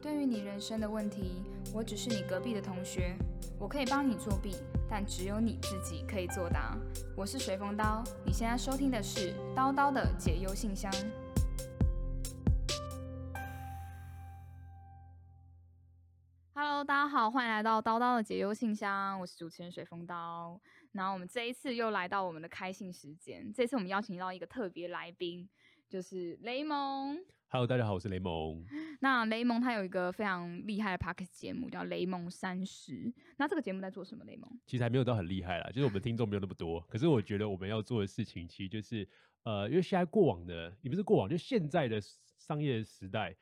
对于你人生的问题，我只是你隔壁的同学，我可以帮你作弊，但只有你自己可以作答。我是随风刀，你现在收听的是刀刀的解忧信箱。Hello，大家好，欢迎来到刀刀的解忧信箱，我是主持人水风刀。然后我们这一次又来到我们的开信时间，这次我们邀请到一个特别来宾，就是雷蒙。Hello，大家好，我是雷蒙。那雷蒙他有一个非常厉害的 p o d c a s t 节目，叫《雷蒙三十》。那这个节目在做什么？雷蒙？其实还没有到很厉害啦，就是我们听众没有那么多。可是我觉得我们要做的事情，其实就是呃，因为现在过往的也不是过往，就现在的商业时代，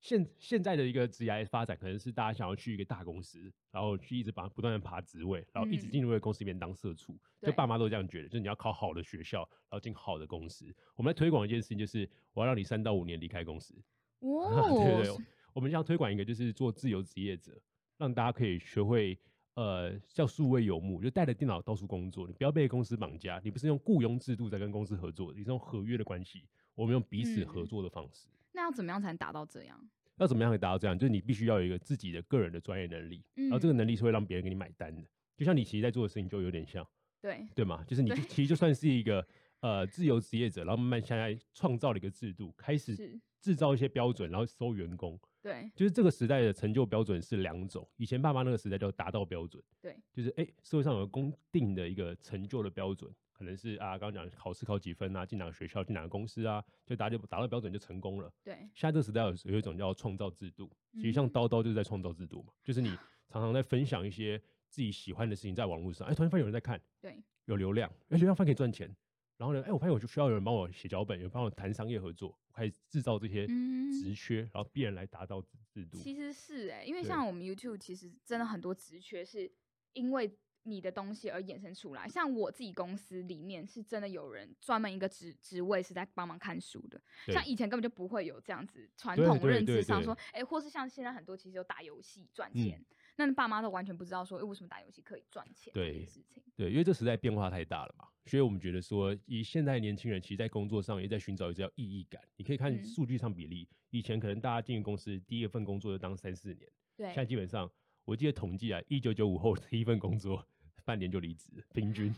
现现在的一个职业发展，可能是大家想要去一个大公司，然后去一直把不断的爬职位，然后一直嗯进入一个公司里面当社畜。就爸妈都这样觉得，就是你要考好的学校，然后进好的公司。我们来推广一件事情，就是我要让你三到五年离开公司。哦，对对对，我们想推广一个就是做自由职业者，让大家可以学会呃叫数位游牧，就带着电脑到处工作，你不要被公司绑架，你不是用雇佣制度在跟公司合作，你是用合约的关系，我们用彼此合嗯作的方式。那要怎么样才能达到这样？要怎么样可以达到这样？就是你必须要有一个自己的个人的专业能力，嗯然后这个能力是会让别人给你买单的。就像你其实在做的事情就有点像，对，对吗？就是你就其实就算是一个呃自由职业者，然后慢慢现在创造了一个制度，开始，制造一些标准，然后收员工。对，就是这个时代的成就标准是两种，以前爸妈那个时代叫达到标准，对，就是哎、诶社会上有公定的一个成就的标准，可能是啊刚刚讲考试考几分啊，进哪个学校，进哪个公司啊，就达就达到标准就成功了。对，现在这个时代有有一种叫创造制度，其实像嗯叨叨就是在创造制度嘛，就是你 常常在分享一些自己喜欢的事情在网络上，哎、突然发现有人在看，对，有流量，哎、流量可以赚钱，然后呢，哎、我发现我就需要有人帮我写脚本，有人帮我谈商业合作，我开始制造这些嗯职缺，然后必然来达到制制度。其实是哎、因为像我们 YouTube 其实真的很多职缺是因为你的东西而衍生出来。像我自己公司里面是真的有人专门一个职职位是在帮忙看书的，像以前根本就不会有这样子传对统认知上说，哎、或是像现在很多其实有打游戏赚嗯钱，那爸妈都完全不知道说，哎、为什么打游戏可以赚钱这件对事情。对，因为这时代变化太大了嘛，所以我们觉得说，以现在年轻人其实，在工作上也在寻找一个叫意义感。你可以看嗯数据上比例，以前可能大家进入公司第一份工作就当三四年，对现在基本上我记得统计啊，一九九五后第一份工作半年就离职，平均。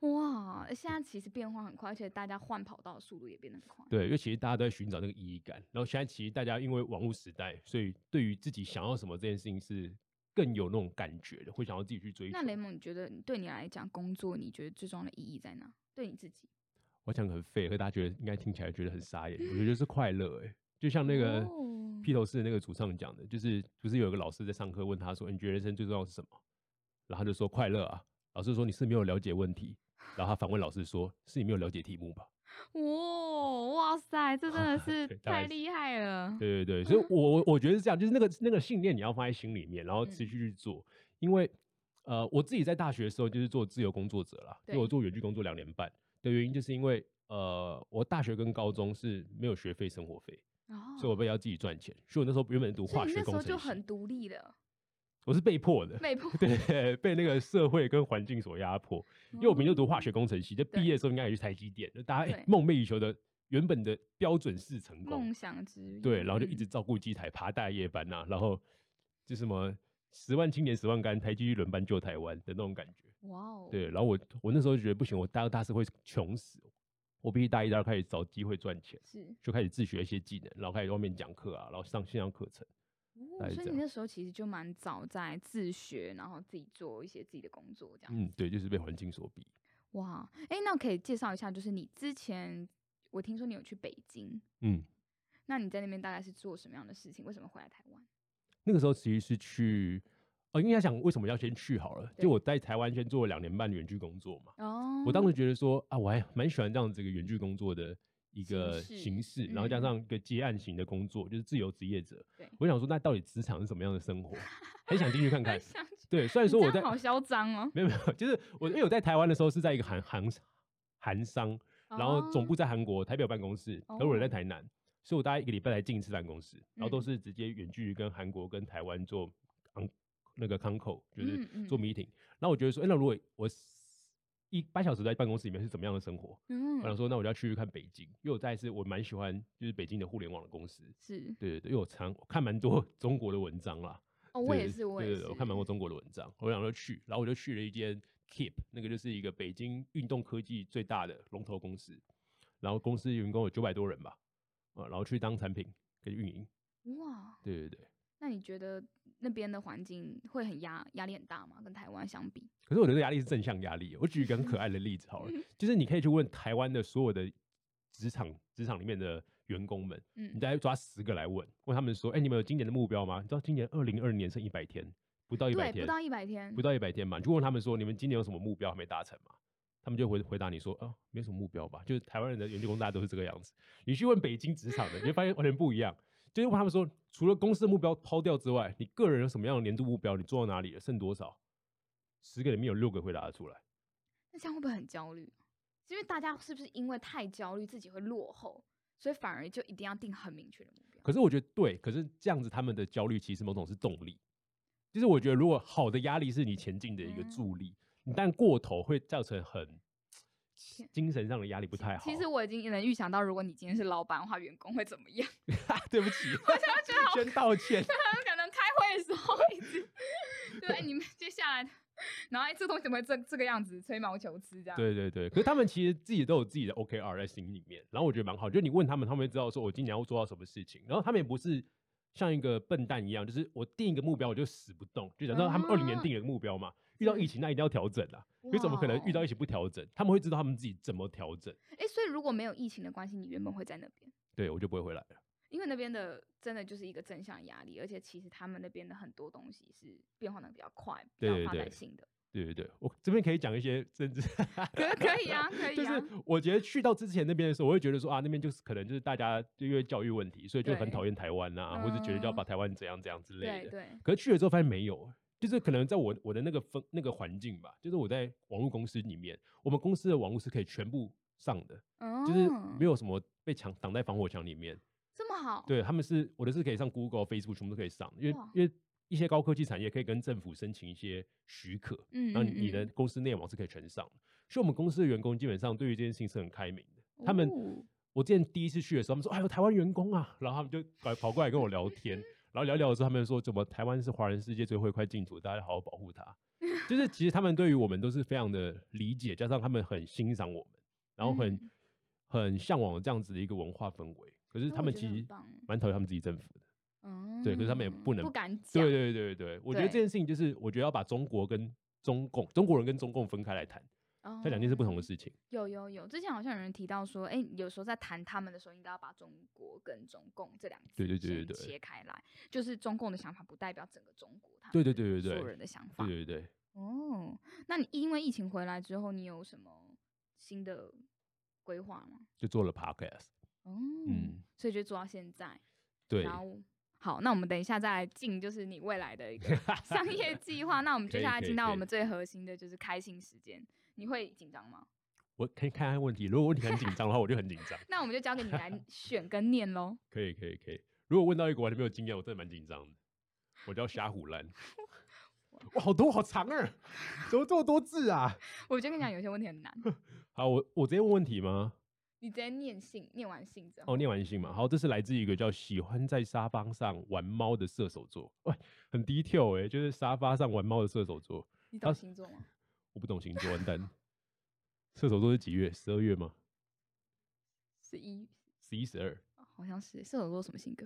哇，现在其实变化很快，而且大家换跑道的速度也变得很快。对，因为其实大家都在寻找那个意义感，然后现在其实大家因为网络时代，所以对于自己想要什么这件事情是更有那种感觉的，会想要自己去追求那。雷蒙，你觉得对你来讲，工作你觉得最重要的意义在哪？对你自己？我讲很废，可大家觉得应该听起来觉得很傻眼。我觉得是快乐哎、就像那个哦披头士那个主唱讲的，就是不是有一个老师在上课问他说：“你觉得人生最重要是什么？”然后他就说：“快乐啊。”老师说：“你是没有了解问题。”然后他反问老师说：“是你没有了解题目吧哇哇塞，这真的 是太厉害了？”。对对对，所以我我我觉得是这样，就是那个那个信念你要放在心里面，然后持嗯续去做。因为呃，我自己在大学的时候就是做自由工作者啦，因为我做远距工作两年半的原因，就是因为呃，我大学跟高中是没有学费、生活费，哦，所以我被要自己赚钱。所以我那时候原本读化学工程系候就很，独立了，我是被迫的。被迫 对，被那个社会跟环境所压迫。因为我明明就读化学工程系，就毕对业的时候应该也去台积电，就大家、梦寐以求的原本的标准式成功梦，想之旅对，然后就一直嗯照顾机台，爬大夜班呐、然后就什么十万青年十万干，台积轮班救台湾的那种感觉。哇哦，对，然后我我那时候就觉得不行，我大二大四会穷死，我必须大一、大二开始找机会赚钱，是就开始自学一些技能，然后开始外面讲课啊，然后上线上课程。所以你那时候其实就蛮早在自学，然后自己做一些自己的工作，这样。嗯，对，就是被环境所逼。哇，哎，那可以介绍一下，就是你之前我听说你有去北京，嗯，那你在那边大概是做什么样的事情？为什么回来台湾？那个时候其实是去，呃，应该想为什么要先去好了。就我在台湾先做了两年半的远距工作嘛，哦，我当时觉得说啊，我还蛮喜欢这样子一个远距工作的一个形式然后加嗯上一个接案型的工作，就是自由职业者对。我想说，那到底职场是什么样的生活？很想进去看看 对，虽然你说我在好嚣张哦，没有没有，就是我因为我在台湾的时候是在一个韩韩韩商，然后总部在韩国台北有办公室，而我人在哦台南，所以我大概一个礼拜才进一次办公室，然后都嗯是直接远距离跟韩国跟台湾做昂那个 c o 就是嗯嗯做 meeting。然后我觉得说，哎、那如果我一八小时在办公室里面是怎么样的生活。嗯我想说，那我就要去看北京，因为我再是我蛮喜欢就是北京的互联网的公司。是对对对，因为我常我看蛮多 中国的文章啦。哦，我对也是，我也是，对对对，我看蛮多中国的文章，我想说去，然后我就去了一间 Keep，那个就是一个北京运动科技最大的龙头公司，然后公司员工有九百多人吧，啊，然后去当产品跟运营，哇。对对对。那你觉得那边的环境会很压压力很大吗？跟台湾相比？可是我觉得压力是正向压力。我举一个很可爱的例子好了，就是你可以去问台湾的所有的职场职场里面的员工们，你嗯，大概抓十个来问，问他们说，哎、你们有今年的目标吗？你知道今年二零二零年剩一百天，不到一百，天，不到一百天，不到一百天嘛，你就问他们说，你们今年有什么目标还没达成吗？他们就回回答你说，啊，没什么目标吧。就是台湾人的研究工大家都是这个样子。你去问北京职场的，你会发现完全不一样。就是问他们说，除了公司的目标抛掉之外，你个人有什么样的年度目标？你做到哪里了？剩多少？十个里面有六个回答得出来。那这样会不会很焦虑？因为大家是不是因为太焦虑自己会落后，所以反而就一定要定很明确的目标？可是我觉得对，可是这样子他们的焦虑其实某种是动力。就是我觉得如果好的压力是你前进的一个嗯助力，你但过头会造成很天精神上的压力不太好。其实我已经能预想到，如果你今天是老板的话，员工会怎么样？对不起，我想說先道歉。他可能开会的时候一直，对，哎 你们接下来，然后哎，这东西怎么会这这个样子，吹毛求疵这样？对对对，可是他们其实自己都有自己的 OKR 在心里面，然后我觉得蛮好。就你问他们，他们会知道说我今年要做到什么事情，然后他们也不是像一个笨蛋一样，就是我定一个目标我就死不动。就假设他们二零年啊定了个目标嘛，遇到疫情那一定要调整啊，因为怎么可能遇到疫情不调整？他们会知道他们自己怎么调整。哎，所以如果没有疫情的关系，你原本会在那边，对我就不会回来了。因为那边的真的就是一个正向压力，而且其实他们那边的很多东西是变化的比较快，比较发展性的。对对对，我这边可以讲一些政治，可可以啊，可 以就是啊。我觉得去到之前那边的时候，我会觉得说啊，那边就是可能就是大家就因为教育问题，所以就很对讨厌台湾呐、或者觉得要嗯把台湾怎样怎样之类的。对对，可是去了之后发现没有，就是可能在我我的那个分那个环境吧，就是我在网络公司里面，我们公司的网络是可以全部上的，就是没有有什么被墙挡在防火墙里面。这么好。对，他们是我的是可以上 Google、Facebook 全部都可以上，因为因为一些高科技产业可以跟政府申请一些许可，嗯，然后嗯你的嗯公司内网是可以全上的。所以我们公司的员工基本上对于这件事情是很开明的。他们哦我之前第一次去的时候，他们说：“哎呦，台湾员工啊！”然后他们就跑跑过来跟我聊天，然后聊聊的时候，他们说：“怎么台湾是华人世界最后一块净土，大家要好好保护它。”就是其实他们对于我们都是非常的理解，加上他们很欣赏我们，然后很、嗯很向往这样子的一个文化氛围。可是他们其实蛮讨厌他们自己政府的。嗯，对可是他们也不能不敢讲。对对对对，我觉得这件事情就是，我觉得要把中国跟中共、中国人跟中共分开来谈，这两件是不同的哦事情。有有有，之前好像有人提到说，哎、有时候在谈他们的时候，应该要把中国跟中共这两个对对对对对切开来，就是中共的想法不代表整个中国，他对们对对对对所有人的想法。对对对，哦，那你因为疫情回来之后，你有什么新的规划吗？就做了 podcast。哦，嗯，所以就做到现在。对，然后好，那我们等一下再来进，就是你未来的一个 商业计划。那我们接下来进到我们最核心的就是开心时间，你会紧张吗？我可以看看问题，如果问题很紧张的话，我就很紧张。那我们就交给你来 选跟念喽。可以可以可以，如果问到一个完全没有经验，我真的蛮紧张的。我叫瞎虎兰。哇，好多好长啊！怎么这么多字啊？我就跟你讲，有些问题很难，好，我我直接问问题吗？你直接念信，念完信之后，哦，念完信嘛。好，这是来自一个叫喜欢在沙发上玩猫的射手座。喂，很低调哎，就是沙发上玩猫的射手座。你懂他星座吗？我不懂星座，完蛋。射手座是几月？十二月吗？十一，十一、十二？好像是射手座什么性格？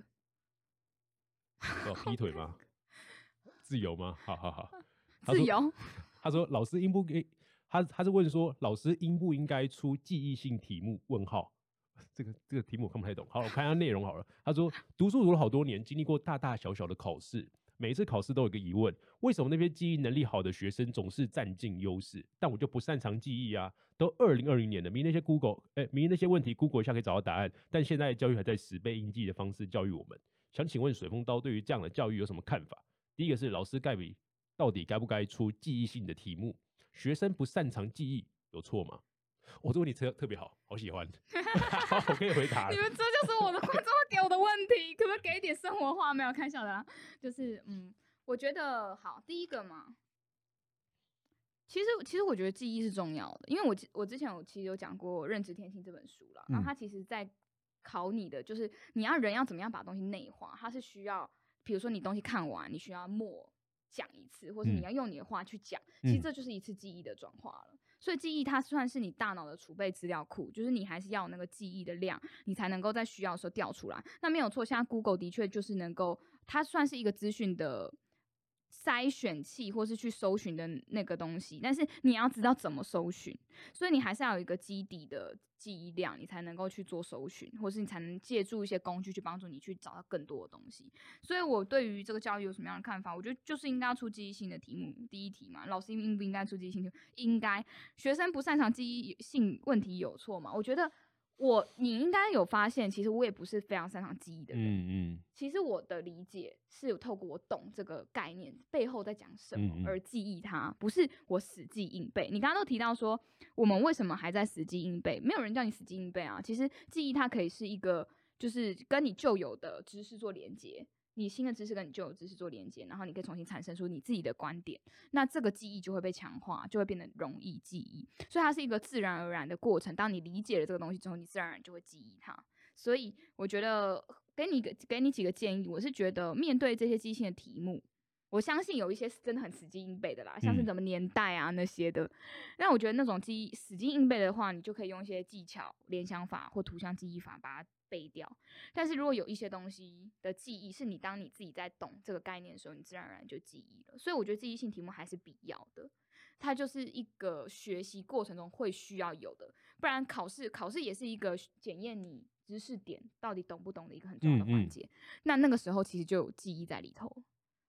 哦，劈腿吗？自由吗？好好好。自由。他说：“老师应不给他？他是问说，老师应不应该出记忆性题目？问号。这个这个题目我看不太懂。好，我看一下内容好了。他说，读书读了好多年，经历过大大小小的考试，每次考试都有个疑问：为什么那些记忆能力好的学生总是占尽优势，但我就不擅长记忆啊？都二零二零年了，明那些 Google，哎、明那些问题 Google 一下可以找到答案，但现在教育还在十倍硬记的方式教育我们。想请问水风刀对于这样的教育有什么看法？第一个是老师该比到底该不该出记忆性的题目？学生不擅长记忆有错吗？我、这问题特特别好，好喜欢，我可以回答你。们这就是我的观众的问题，可不可以给一点生活化？没有开笑的啦，就是嗯，我觉得好，第一个嘛，其实，其实我觉得记忆是重要的，因为我我之前我其实有讲过《认知天性》这本书了，然后它其实在考你的就是你要人要怎么样把东西内化，它是需要，比如说你东西看完，你需要默讲一次，或是你要用你的话去讲，其实这就是一次记忆的转化了。所以记忆它算是你大脑的储备资料库，就是你还是要那个记忆的量，你才能够在需要的时候调出来。那没有错，现在 Google 的确就是能够，它算是一个资讯的。筛选器或是去搜寻的那个东西，但是你要知道怎么搜寻，所以你还是要有一个基底的记忆量，你才能够去做搜寻，或是你才能借助一些工具去帮助你去找到更多的东西。所以我对于这个教育有什么样的看法？我觉得就是应该要出记忆性的题目，第一题嘛，老师应不应该出记忆性题？应该，学生不擅长记忆性问题有错吗？我觉得。我你应该有发现，其实我也不是非常擅长记忆的人。嗯嗯。其实我的理解是有透过我懂这个概念背后在讲什么而记忆它，不是我死记硬背。你刚刚都提到说，我们为什么还在死记硬背？没有人叫你死记硬背啊。其实记忆它可以是一个，就是跟你旧有的知识做连接。你新的知识跟你旧的知识做连接，然后你可以重新产生出你自己的观点，那这个记忆就会被强化，就会变得容易记忆。所以它是一个自然而然的过程。当你理解了这个东西之后，你自然而然就会记忆它。所以我觉得给你个给你几个建议，我是觉得面对这些机器的题目，我相信有一些是真的很死记硬背的啦，像是什么年代啊那些的。那我觉得那种记忆死记硬背的话，你就可以用一些技巧、联想法或图像记忆法把它。背掉，但是如果有一些东西的记忆是你当你自己在懂这个概念的时候，你自然而然就记忆了。所以我觉得记忆性题目还是必要的，它就是一个学习过程中会需要有的，不然考试考试也是一个检验你知识点到底懂不懂的一个很重要的环节。那那个时候其实就有记忆在里头。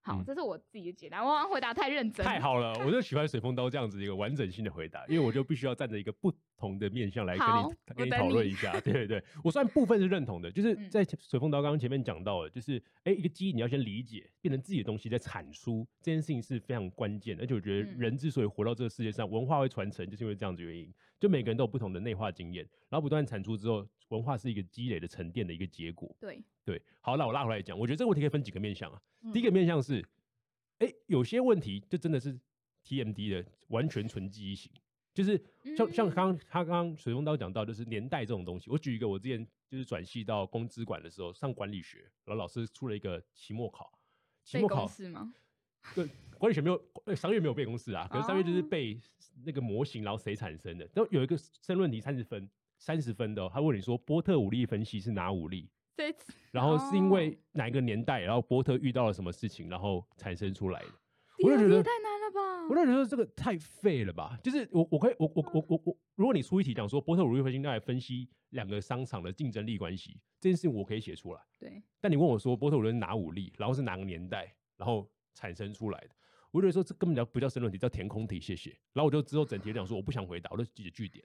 好，这是我自己的解答。我回答太认真，太好了，我就喜欢水风刀这样子一个完整性的回答，因为我就必须要站着一个不同的面向来跟你跟你讨论一下。对对对，我算部分是认同的，就是在水风刀刚刚前面讲到的，就是哎，一个记忆你要先理解，变成自己的东西再产出，这件事情是非常关键。而且我觉得人之所以活到这个世界上，文化会传承，就是因为这样子原因。就每个人都有不同的内化经验，然后不断产出之后，文化是一个积累的沉淀的一个结果。对对，好，那我拉回来讲，我觉得这个问题可以分几个面向啊。第一个面向是。哎，有些问题就真的是 TMD 的完全纯记忆型，就是像像刚他刚刚水风刀讲到，就是年代这种东西。我举一个，我之前就是转系到公资管的时候上管理学，然后老师出了一个期末考，期末考是吗？对，管理学没有，商业没有背公式啊，可是商业就是背那个模型，然后谁产生的。然后有一个申论题三十分，三十分的，他问你说波特五力分析是哪五力？然后是因为哪一个年代，然后波特遇到了什么事情，然后产生出来的？我就觉得太难了吧！我就觉得这个太废了吧！就是我我可以我我我我我，如果你出一题讲说波特五力分析来分析两个商场的竞争力关系，这件事情我可以写出来。对。但你问我说波特五力哪五力，然后是哪个年代，然后产生出来的？我觉得说这根本叫不叫申论题，叫填空题。谢谢。然后我就之后整题讲说我不想回答，我就记着句点。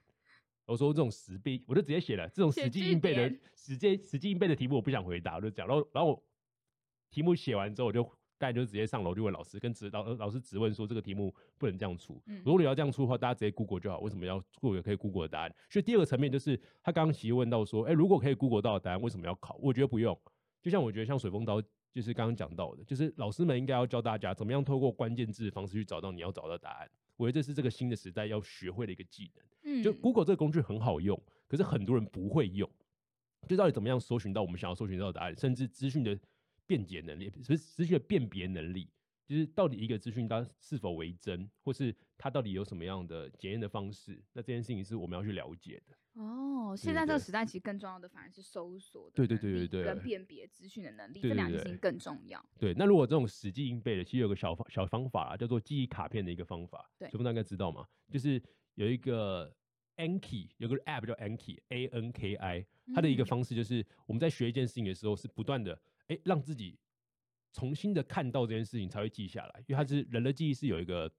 我说这种死背，我就直接写了这种死记硬背的、死记死记硬背的题目，我不想回答，我就讲。然后，然后我题目写完之后，我就大家就直接上楼就问老师，跟指导老师质问说这个题目不能这样出。如果你要这样出的话，大家直接 Google 就好。为什么要 Google 可以 Google 的答案？所以第二个层面就是他刚刚其实问到说，哎，如果可以 Google 到的答案，为什么要考？我觉得不用。就像我觉得像水风刀，就是刚刚讲到的，就是老师们应该要教大家怎么样透过关键字的方式去找到你要找到答案。我觉得这是这个新的时代要学会的一个技能。嗯，就 Google 这个工具很好用。可是很多人不会用，就到底怎么样搜寻到我们想要搜寻到的答案，甚至资讯的辨解能力，不是资讯的辨别能力，就是到底一个资讯它是否为真，或是它到底有什么样的检验的方式，那这件事情是我们要去了解的。哦，现在这个时代其实更重要的反而是搜索的对对对对对，跟辨别资讯的能力，这两件事情更重要。对，那如果这种死记硬背的，其实有个小方小方法啊，叫做记忆卡片的一个方法，对，全部大概知道吗？就是有一个。Anki 有个 App 叫 Anki，A N K I，它的一个方式就是我们在学一件事情的时候，是不断的哎让自己重新的看到这件事情才会记下来，因为它是人的记忆是有一个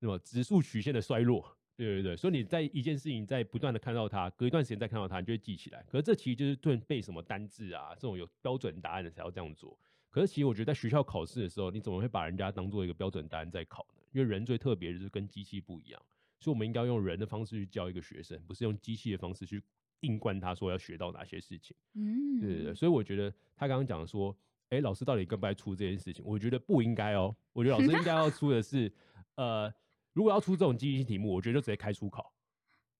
那么指数曲线的衰落，对对对，所以你在一件事情在不断的看到它，隔一段时间再看到它，你就会记起来。可是这其实就是对背什么单字啊这种有标准答案的才要这样做。可是其实我觉得在学校考试的时候，你怎么会把人家当做一个标准答案在考呢？因为人最特别的就是跟机器不一样。所以，我们应该用人的方式去教一个学生，不是用机器的方式去硬灌他说要学到哪些事情。嗯，对对对。所以，我觉得他刚刚讲说，哎，老师到底该不该出这件事情？我觉得不应该哦。我觉得老师应该要出的是，呃，如果要出这种记忆性题目，我觉得就直接开出考。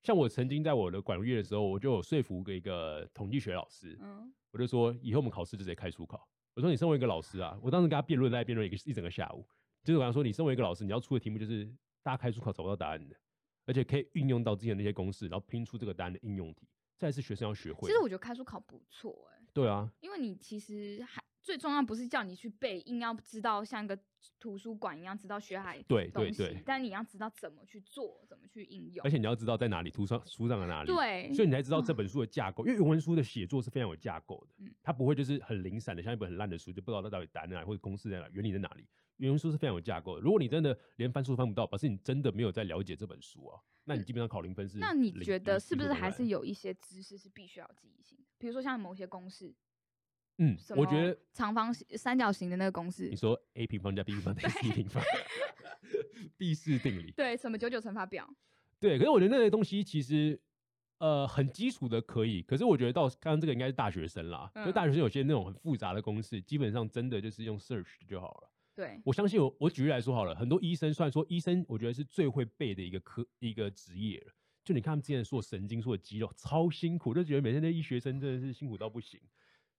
像我曾经在我的管乐的时候，我就有说服一个统计学老师，嗯，我就说以后我们考试就直接开出考。我说你身为一个老师啊，我当时跟他辩论，在辩论一个一整个下午，就是我跟他说，你身为一个老师，你要出的题目就是大家开出考找不到答案的，而且可以运用到之前那些公式，然后拼出这个答案的应用题。再是学生要学会。其实我觉得开书考不错哎、对啊，因为你其实还最重要不是叫你去背，硬要知道像一个图书馆一样知道学海对东西，对对但你要知道怎么去做，怎么去应用而。且你要知道在哪里，图上书上的哪里。。对，所以你才知道这本书的架构，因为原文书的写作是非常有架构的，嗯它不会就是很零散的，像一本很烂的书，就不知道它到底答案在哪里或者公式在哪，原理在哪里。原文书是非常有架构的。如果你真的连翻书翻不到，表示你真的没有在了解这本书啊，那你基本上考零分是零。那你觉得是不是还是？有一些知识是必须要记忆性的？比如说像某些公式，嗯，我觉得长方形、三角形的那个公式你，说 a 平方加 b 平方等于 c 平方，毕氏定理。对，什么九九乘法表，对，可是我觉得那些东西其实呃很基础的可以，可是我觉得到刚刚这个应该是大学生啦，就嗯大学生有些那种很复杂的公式，基本上真的就是用 search 就好了。对，我相信我，我举例来说好了，很多医生虽然说医生，我觉得是最会背的一个科一个职业了。就你看他们之前说神经、说肌肉超辛苦，就觉得每天那医学生真的是辛苦到不行。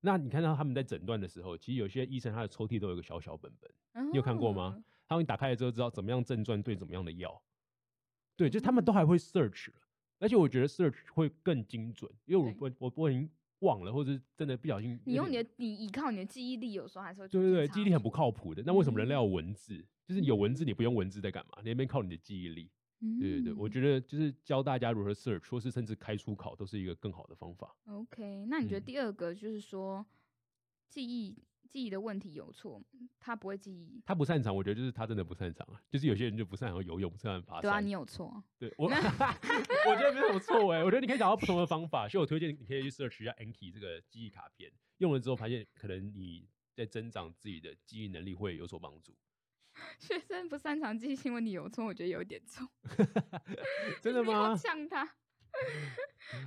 那你看到他们在诊断的时候，其实有些医生他的抽屉都有一个小小本本，你有看过吗？他们一打开了之后知道怎么样症状对怎么样的药。对，就他们都还会 search 了，而且我觉得 search 会更精准，因为我我我已经忘了，或者是真的不小心你用你的你依靠你的记忆力，有时候还是会对对对，记忆力很不靠谱的。那为什么人类嗯要有文字？就是有文字，你不用文字在干嘛？你那边靠你的记忆力。对对对，我嗯觉得就是教大家如何 search，或是甚至开初考，都是一个更好的方法。OK，那你觉得嗯第二个就是说，记忆记忆的问题有错，他不会记忆，他不擅长，我觉得就是他真的不擅长啊。就是有些人就不擅长游泳，不擅长爬山。对啊，你有错，对我，我觉得没有什么错哎。我觉得你可以找到不同的方法，所以我推荐你可以去 search 一下 Anki 这个记忆卡片，用了之后发现可能你在增长自己的记忆能力会有所帮助。学生不擅长记忆性问题有错，我觉得有一点错，真的吗？呛他。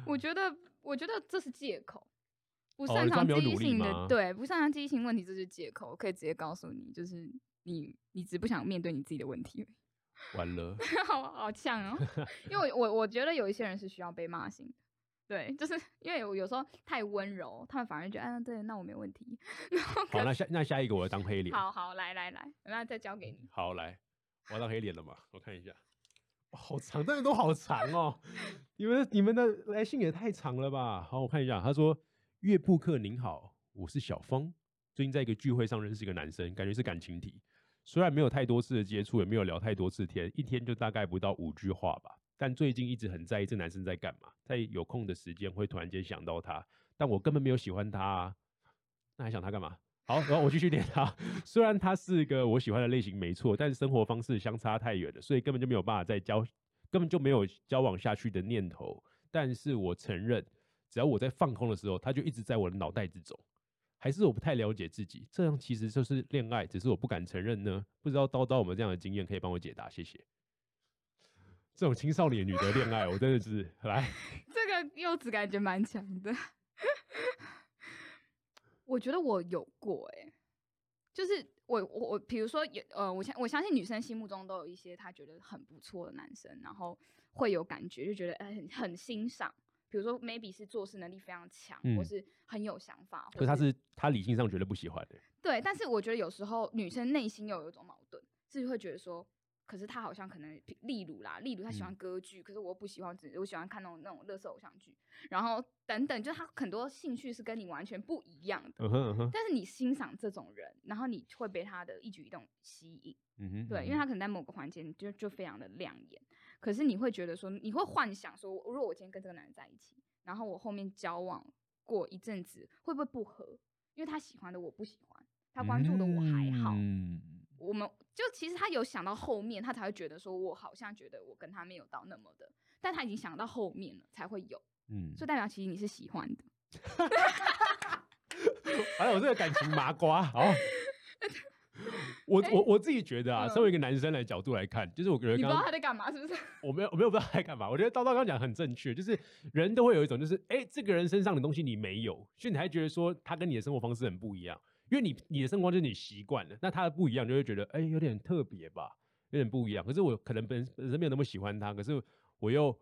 我觉得，我觉得这是借口。不哦擅长记性的，对，不擅长记忆性问题，这是借口。我可以直接告诉你，就是你，你只不想面对你自己的问题。完了，好好呛哦，因为我我我觉得有一些人是需要被骂醒的，对，就是因为我有时候太温柔，他们反而觉得，嗯、对，那我没问题。然后好，那下那下一个我要当黑脸。好好来来来，那再交给你。好，来，我要当黑脸了嘛？我看一下，好长，真的都好长哦。你们你们的来信也太长了吧？好，我看一下，他说：“岳布克您好，我是小芳，最近在一个聚会上认识一个男生，感觉是感情题。虽然没有太多次的接触，也没有聊太多次天，一天就大概不到五句话吧。但最近一直很在意这男生在干嘛，在有空的时间会突然间想到他，但我根本没有喜欢他啊，那还想他干嘛？好，然后我继续念他。虽然他是个我喜欢的类型，没错，但是生活方式相差太远了，所以根本就没有办法再交，根本就没有交往下去的念头。但是我承认，只要我在放空的时候，他就一直在我的脑袋之中。还是我不太了解自己，这样其实就是恋爱，只是我不敢承认呢。不知道叨叨有没有这样的经验可以帮我解答？谢谢。这种青少年女的恋爱，我真的是来，这个柚子感觉蛮强的。我觉得我有过哎、就是我我我，比如说有呃，我相我相信女生心目中都有一些她觉得很不错的男生，然后会有感觉，就觉得哎、很很欣赏。比如说 maybe 是做事能力非常强，或嗯是很有想法，可是他是他理性上绝对不喜欢的。对，但是我觉得有时候女生内心又有一种矛盾，是会觉得说，可是他好像可能，例如啦，例如他喜欢嗯。歌剧，可是我不喜欢，只我喜欢看那种那种乐色偶像剧，然后等等，就他很多兴趣是跟你完全不一样的，嗯哼嗯哼，但是你欣赏这种人，然后你会被他的一举一动吸引，嗯哼，对，因为他可能在某个环节就就非常的亮眼，可是你会觉得说，你会幻想说，如果我今天跟这个男人在一起，然后我后面交往过一阵子，会不会不合？因为他喜欢的我不喜欢，他关注的我还好，嗯。我们就其实他有想到后面，他才会觉得说，我好像觉得我跟他没有到那么的，但他已经想到后面了才会有，嗯，所以代表其实你是喜欢的。还有这个感情麻瓜，好。我 我我自己觉得啊，嗯身为一个男生的角度来看，就是我觉得你不知道他在干嘛，是不是？我没有我没有不知道他在干嘛。我觉得叨叨刚刚讲得很正确，就是人都会有一种就是，哎、这个人身上的东西你没有，所以你还觉得说他跟你的生活方式很不一样，因为你你的生活就是你习惯了，那他的不一样就会觉得，哎、有点特别吧。有点不一样。可是我可能本本身没有那么喜欢他，可是我又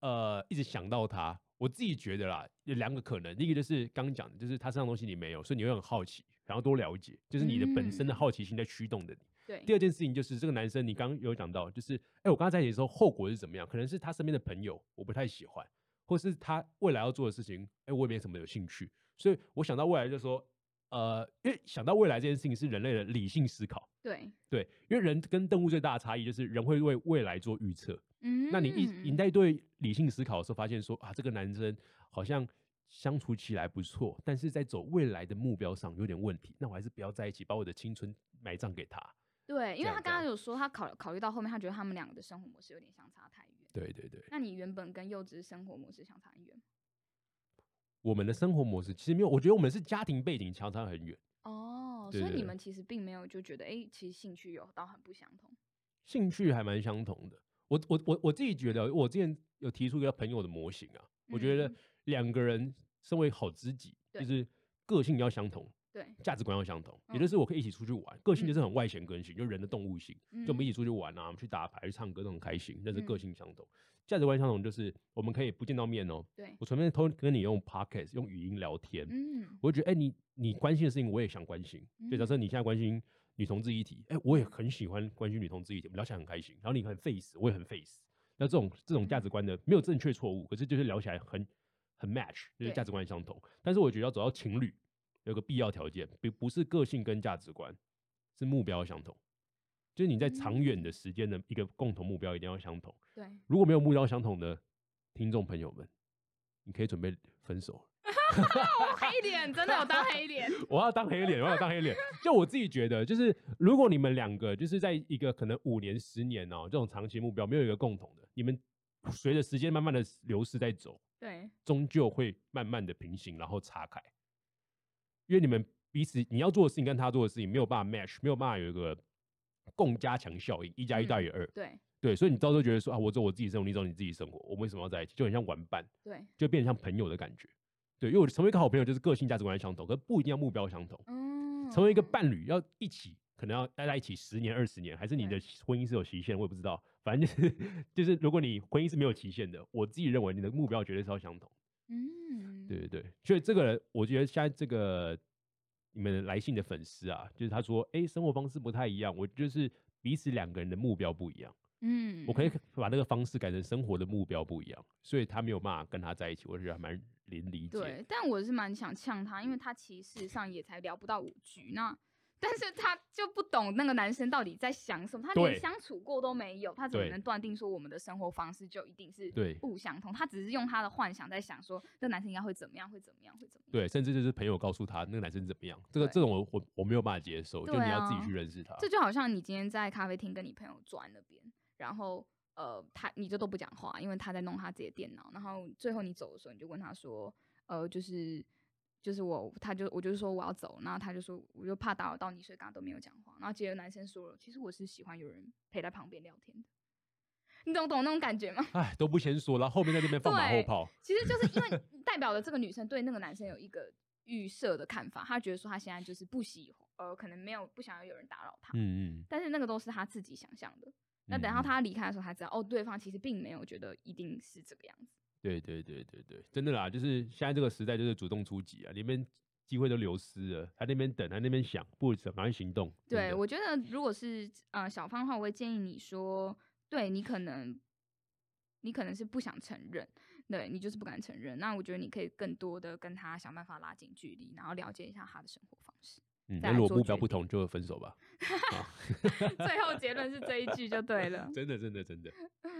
呃一直想到他。我自己觉得啦，有两个可能，第一个就是刚刚讲的，就是他身上东西你没有，所以你会很好奇，想要多了解，就是你的本身的好奇心在驱动的你。对。第二件事情就是这个男生，你刚刚有讲到，就是哎，我刚刚在一起的时候后果是怎么样？可能是他身边的朋友我不太喜欢，或是他未来要做的事情，哎，我也没什么有兴趣，所以我想到未来就说，呃，因为想到未来这件事情是人类的理性思考。对。对，因为人跟动物最大的差异就是人会为未来做预测。嗯，那你一你在对理性思考的时候，发现说啊，这个男生好像相处起来不错，但是在走未来的目标上有点问题，那我还是不要在一起，把我的青春埋葬给他。对，因为他刚刚有说，他考考虑到后面，他觉得他们两个的生活模式有点相差太远。对对对。那你原本跟幼稚生活模式相差很远我们的生活模式其实没有，我觉得我们是家庭背景相差很远。哦，所以你们。其实并没有就觉得，哎，其实兴趣有到很不相同。兴趣还蛮相同的。我我我我自己觉得，我之前有提出一个朋友的模型啊，我觉得两个人身为好知己，就是个性要相同，对，价值观要相同，也就是我可以一起出去玩，个性就是很外显个性，就人的动物性，就我们一起出去玩啊，我们去打牌、去唱歌都很开心，那是个性相同，价值观相同就是我们可以不见到面哦，对。我随便偷跟你用 podcast 用语音聊天，嗯，我就觉得哎，你你关心的事情我也想关心，就假设你现在关心女同志议题，哎，我也很喜欢关心女同志议题，我们聊起来很开心，然后你很 face，我也很 face。那这种这种价值观的没有正确错误，可是就是聊起来很很 match，就是价值观相同。但是我觉得要走到情侣，有个必要条件，不不是个性跟价值观，是目标相同。就是你在长远的时间的一个共同目标一定要相同。对，如果没有目标相同的听众朋友们，你可以准备分手。我黑脸真的我当黑脸，我要当黑脸，我要当黑脸。就我自己觉得，就是如果你们两个就是在一个可能五年、十年哦这种长期目标没有一个共同的，你们随着时间慢慢的流逝在走，对，终究会慢慢的平行，然后岔开。因为你们彼此你要做的事情跟他做的事情没有办法 match，没有办法有一个共加强效应，一加一大于二。对对，所以你到时候觉得说啊，我走我自己生活，你走你自己生活，我们为什么要在一起？就很像玩伴，对，就变成像朋友的感觉。对，因为我成为一个好朋友，就是个性价值观相同，可不一定要目标相同。嗯，成为一个伴侣，要一起，可能要待在一起十年、二十年，还是你的婚姻是有期限？我也不知道。反正就是就是，如果你婚姻是没有期限的，我自己认为你的目标绝对是要相同。嗯，对对对。所以这个，我觉得现在这个你们来信的粉丝啊，就是他说，哎，生活方式不太一样，我就是彼此两个人的目标不一样。嗯，我可以把那个方式改成生活的目标不一样，所以他没有办法跟他在一起，我觉得还蛮能理解。对，但我是蛮想呛他，因为他其实上也才聊不到五局，那但是他就不懂那个男生到底在想什么，他连相处过都没有，他怎么能断定说我们的生活方式就一定是不相同？他只是用他的幻想在想说，这男生应该会怎么样，会怎么样，会怎么样？对，甚至就是朋友告诉他那个男生怎么样，这个这种我我我没有办法接受，就你要自己去认识他。这就好像你今天在咖啡厅跟你朋友坐在那边，然后。呃，他你就都不讲话，因为他在弄他自己的电脑。然后最后你走的时候，你就问他说：“呃，就是就是我，他就我就是说我要走。”然后他就说：“我就怕打扰到你，所以刚刚都没有讲话。”然后接着男生说了：“其实我是喜欢有人陪在旁边聊天的。”你懂懂那种感觉吗？哎，都不先说，然后后面在那边放马后炮。其实就是因为代表了这个女生对那个男生有一个预设的看法，她觉得说她现在就是不喜欢，呃，可能没有不想要有人打扰她。嗯嗯。但是那个都是她自己想象的。那等到她离开的时候，才知道哦，对方其实并没有觉得一定是这个样子。对对对对对，真的啦，就是现在这个时代就是主动出击啊，你们机会都流失了，他那边等，他那边想，不怎么行动。对，我觉得如果是呃小芳的话，我会建议你说，对你可能你可能是不想承认，对你就是不敢承认。那我觉得你可以更多的跟他想办法拉近距离，然后了解一下他的生活方式。嗯，那如果目标不同，就分手吧。最后结论是这一句就对了。真的，真的，真的。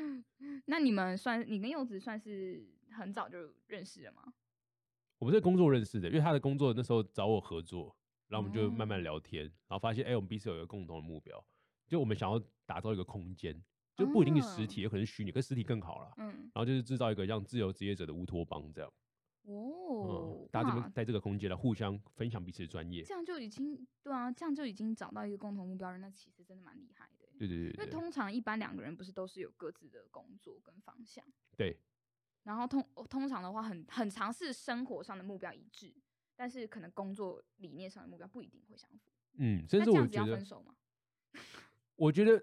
那你们算，你跟柚子算是很早就认识了吗？我们是工作认识的，因为他的工作那时候找我合作，然后我们就慢慢聊天，然后发现，哎，我们彼此有一个共同的目标，就我们想要打造一个空间，就不一定是实体，有可能是虚拟，可实体更好了。嗯。然后就是制造一个像自由职业者的乌托邦这样。哦，大家这边在这个空间来互相分享彼此的专业，这样就已经对啊，这样就已经找到一个共同目标了，那其实真的蛮厉害的。对对对，因为通常一般两个人不是都是有各自的工作跟方向，对。然后通通常的话，很很尝试生活上的目标一致，但是可能工作理念上的目标不一定会相符。嗯，甚至我觉得分手吗？我觉得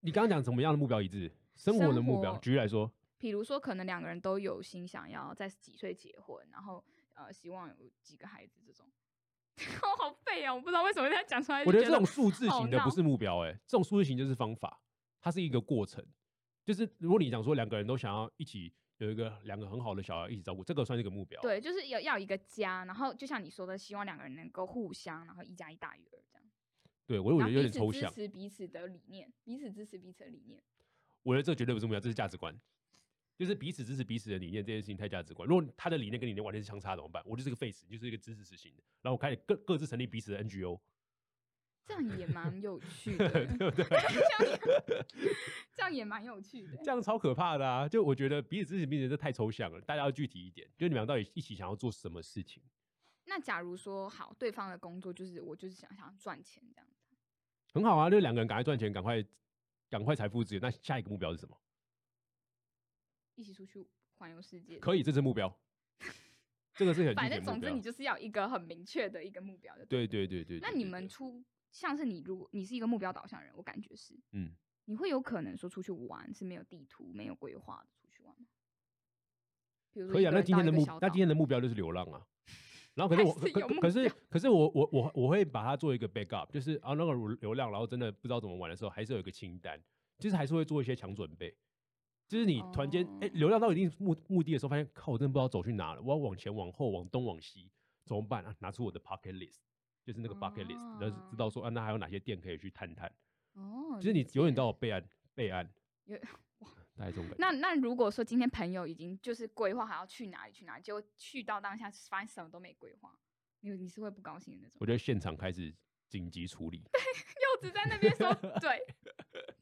你刚刚讲什么样的目标一致？生活的目标，举例来说，比如说，可能两个人都有心想要在几岁结婚，然后呃，希望有几个孩子这种。我好废啊！我不知道为什么他讲出来我觉得觉这种数字型的不是目标、欸，这种数字型就是方法，它是一个过程。就是如果你讲说两个人都想要一起有一个两个很好的小孩一起照顾，这个算是一个目标。，对，就是要要一个家，然后就像你说的，希望两个人能够互相，然后一加一大于二这样。对我我觉得有点抽象，支持彼此的理念，彼此支持彼此的理念。我觉得这绝对不是目标，这是价值观。就是彼此支持彼此的理念这件事情太价值观。如果他的理念跟你的完全是相差怎么办？我就是个 face，就是一个支持实行的，然后我开始各各自成立彼此的 NGO，这样也蛮有趣的，对不对？这样也蛮有趣的。这样超可怕的啊！就我觉得彼此支持彼此这太抽象了，大家要具体一点。就你们俩到底一起想要做什么事情？那假如说好，对方的工作就是我就是想想赚钱这样子，很好啊，就两个人赶快赚钱，赶快赶快财富自由。那下一个目标是什么？一起出去环游世界。可以，这是目标。这个是很反正总之你。就是要一个很明确的一个目标的。对对对对。那你们出像是你，如果你是一个目标导向人，我感觉是，嗯，你会有可能说出去玩是没有地图、没有规划的出去玩吗？比如说可以啊。那今天的目那今天的目标就是流浪啊。然后可是我是可可可是可是我我我我会把它做一个 backup，就是啊那个流浪，然后真的不知道怎么玩的时候，还是有一个清单，就是还是会做一些强准备。就是你突然间哎、哦流量到一定目目的的时候，发现靠我真的不知道走去哪了，我要往前往后往东往西怎么办啊？拿出我的 pocket list，就是那个 bucket list，然后知道说啊那还有哪些店可以去探探。哦，就是你永远都有备案备案，有大概这种感觉。那那如果说今天朋友已经就是规划好要去哪里去哪里，结果去到当下发现什么都没规划，你你是会不高兴的那种。我觉得现场开始紧急处理，对 柚子在那边说对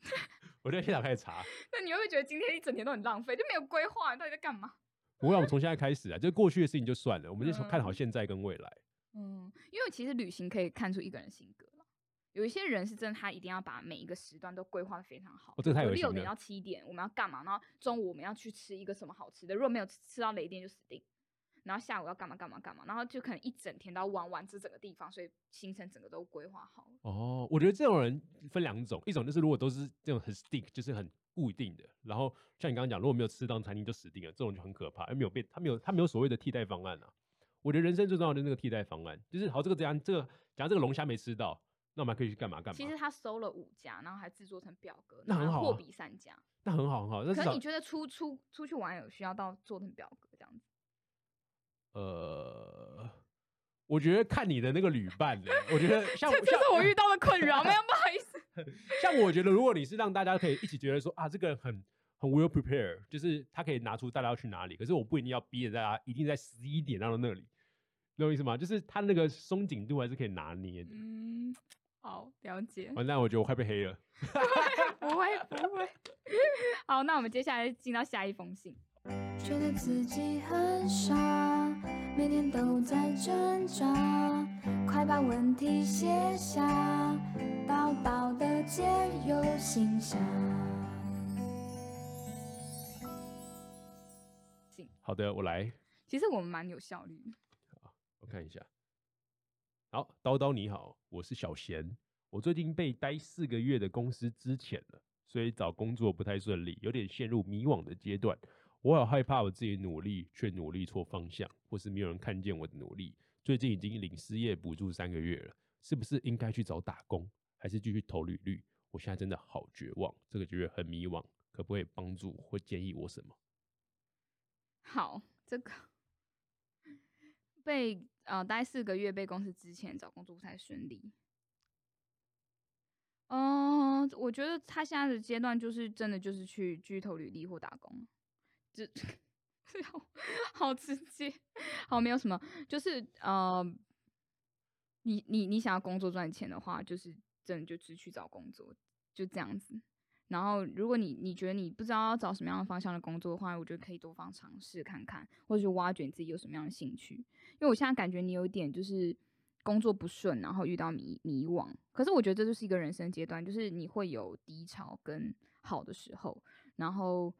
我觉得现场开始查。那你会不会觉得今天一整天都很浪费，就没有规划，到底在干嘛？不会啊，我们从现在开始啊，就过去的事情就算了，我们就从看好嗯现在跟未来。嗯，因为其实旅行可以看出一个人性格啦有一些人是真的，他一定要把每一个时段都规划的非常好。哦这个太恶心了六点到七点我们要干嘛？然后中午我们要去吃一个什么好吃的，如果没有吃吃到雷店就死定。然后下午要干嘛干嘛干嘛，然后就可能一整天都要玩完这整个地方，所以行程整个都规划好了。哦，我觉得这种人分两种，一种就是如果都是这种很 stick，就是很固定的，然后像你刚刚讲，如果没有吃到餐厅就死定了，这种就很可怕，因为没有被他没有他没有所谓的替代方案啊。我觉得人生最重要的那个替代方案，就是好这个这样这个，假如这个龙虾没吃到，那我们还可以去干嘛干嘛？其实他收了五家，然后还制作成表格，那很好啊货比三家。那很好很好，可是你觉得出出出去玩有需要到做成表格这样子？呃，我觉得看你的那个旅伴呢，我觉得 像这是我遇到的困扰，没有不好意思。像我觉得，如果你是让大家可以一起觉得说啊，这个人很很 well prepared，就是他可以拿出大家要去哪里，可是我不一定要逼着大家一定在十一点到那里，懂我意思吗？就是他那个松紧度还是可以拿捏的。嗯，好，了解。完蛋，我觉得我快被黑了。不会不会。好，那我们接下来进到下一封信。觉得自己很傻，每天都在挣扎。快把问题写下，叨叨的解忧信箱。好的，我来，其实我们蛮有效率的。我看一下。好，叨叨你好，我是小贤。我最近被待四个月的公司资遣了，所以找工作不太顺利，有点陷入迷惘的阶段。我好害怕我自己努力却努力错方向，或是没有人看见我的努力。最近已经领失业补助三个月了，是不是应该去找打工，还是继续投履历？我现在真的好绝望，这个月很迷惘，可不可以帮助或建议我什么？好，这个被呃待四个月被公司之前找工作不太顺利。嗯、我觉得他现在的阶段就是真的就是去继续投履历或打工，这 好好直接，好没有什么，就是呃，你你你想要工作赚钱的话，就是真的就只去找工作，就这样子。然后，如果你你觉得你不知道要找什么样的方向的工作的话，我觉得可以多方尝试看看，或者是挖掘你自己有什么样的兴趣。因为我现在感觉你有一点就是工作不顺，然后遇到迷迷惘。可是我觉得这就是一个人生阶段，就是你会有低潮跟好的时候。然后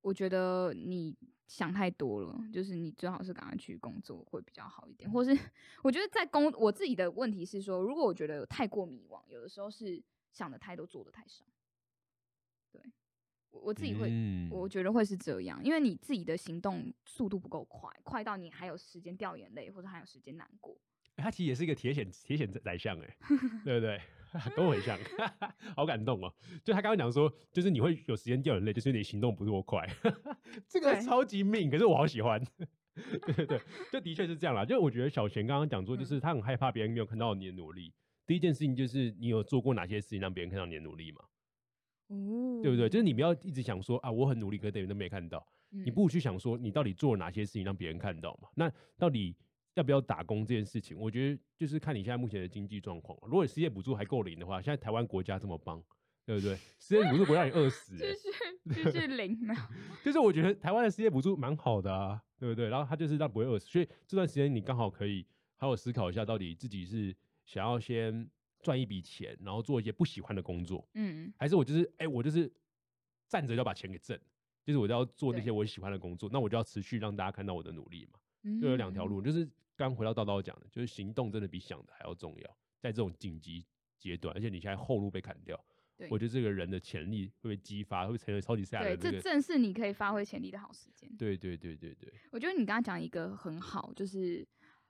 我觉得你想太多了，就是你最好是赶快去工作会比较好一点。或是 我觉得在工我自己的问题是说，如果我觉得有太过迷惘，有的时候是想的太多，做的太少。我我自己会，嗯我觉得会是这样，因为你自己的行动速度不够快，快到你还有时间掉眼泪，或者还有时间难过。欸他其实也是一个铁血铁血宰相哎，对不对？跟我很像，好感动哦。就他刚刚讲说，就是你会有时间掉眼泪，就是你行动不够快，这个超级命，可是我好喜欢。对对对，就的确是这样啦。就我觉得小贤刚刚讲说，就是他很害怕别人没有看到你的努力。第一件事情就是你有做过哪些事情让别人看到你的努力嘛？哦对不对？就是你不要一直想说啊，我很努力，可是别人都没看到。你嗯不如去想说，你到底做了哪些事情让别人看到嘛？那到底要不要打工这件事情，我觉得就是看你现在目前的经济状况。如果你失业补助还够领的话，现在台湾国家这么棒，对不对？失业补助不会让你饿死、继欸，续继续零嘛？就是我觉得台湾的失业补助蛮好的啊，对不对？然后他就是让不会饿死，所以这段时间你刚好可以好好思考一下，到底自己是想要先赚一笔钱，然后做一些不喜欢的工作，嗯还是我就是哎、我就是站着要把钱给挣，就是我要做那些我喜欢的工作，那我就要持续让大家看到我的努力嘛。嗯，就有两条路，就是刚回到叨叨讲的，就是行动真的比想的还要重要，在这种紧急阶段，而且你现在后路被砍掉，我觉得这个人的潜力会被激发，会成为超级赛亚对。这正是你可以发挥潜力的好时间。对对对对对，我觉得你刚刚讲一个很好，就是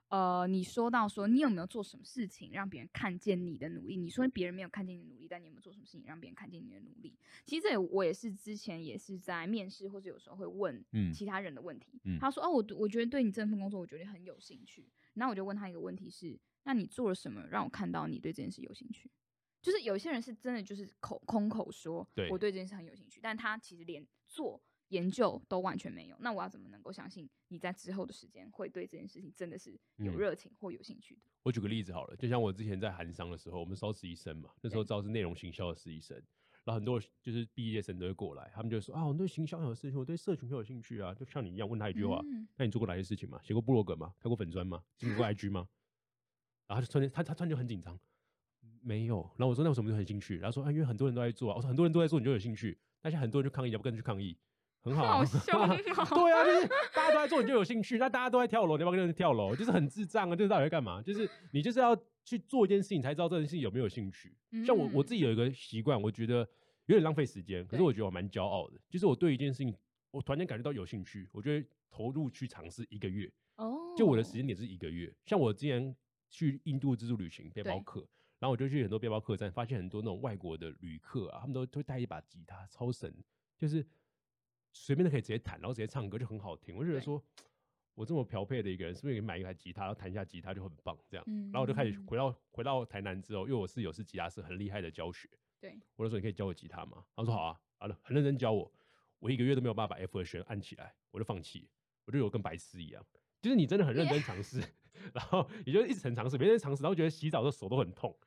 呃，你说到说你有没有做什么事情让别人看见你的努力？你说别人没有看见你的努力，但你有没有做什么事情让别人看见你的努力？其实这也我也是之前也是在面试或者有时候会问嗯其他人的问题。嗯他说哦，我我觉得对你这份工作我觉得很有兴趣。然后我就问他一个问题是：那你做了什么让我看到你对这件事有兴趣？就是有些人是真的就是口空口说对我对这件事很有兴趣，但他其实连做研究都完全没有。那我要怎么能够相信你在之后的时间会对这件事情真的是有嗯热情或有兴趣的？我举个例子好了，就像我之前在韩商的时候，我们招实习生嘛，那时候对招是内容行销的实习生，然后很多就是毕业生都会过来，他们就说啊，我对行销很有兴趣，我对社群很有兴趣啊，就像你一样问他一句话，嗯那你做过哪些事情吗？写过部落格吗？开过粉砖吗？经营过 IG 吗？然后他就突然间他他突然就很紧张，没有。然后我说那为什么就很兴趣？然后说啊，因为很多人都在做啊。我说很多人都在做，你就有兴趣。那现在很多人就抗议，要不跟着去抗议？很好、啊，好凶哦 对啊，就是大家都在做，你就有兴趣。那大家都在跳楼，你要不要跟着跳楼？就是很智障啊！就是到底在干嘛？就是你就是要去做一件事情，才知道这件事情有没有兴趣。像我我嗯自己有一个习惯，我觉得有点浪费时间，可是我觉得我蛮骄傲的。就是我对一件事情，我突然间感觉到有兴趣，我就会投入去尝试一个月。哦，就我的时间点是一个月。像我之前去印度自助旅行背包客，然后我就去很多背包客栈，发现很多那种外国的旅客啊，他们都都会带一把吉他，超神，就是随便都可以直接弹，然后直接唱歌，就很好听。我就觉得对说，我这么漂配的一个人，是不是可以买一台吉他，然后弹一下吉他就很棒这样？嗯，然后我就开始嗯回到回到台南之后，因为我室友是吉他师，很厉害的教学，对，我就说你可以教我吉他吗？他说好啊，好了，很认真教我。我一个月都没有办法把 F 和弦按起来，我就放弃，我就有跟白痴一样。就是你真的很认真尝试，然后也就一直很尝试，别人尝试，然后觉得洗澡的手都很痛。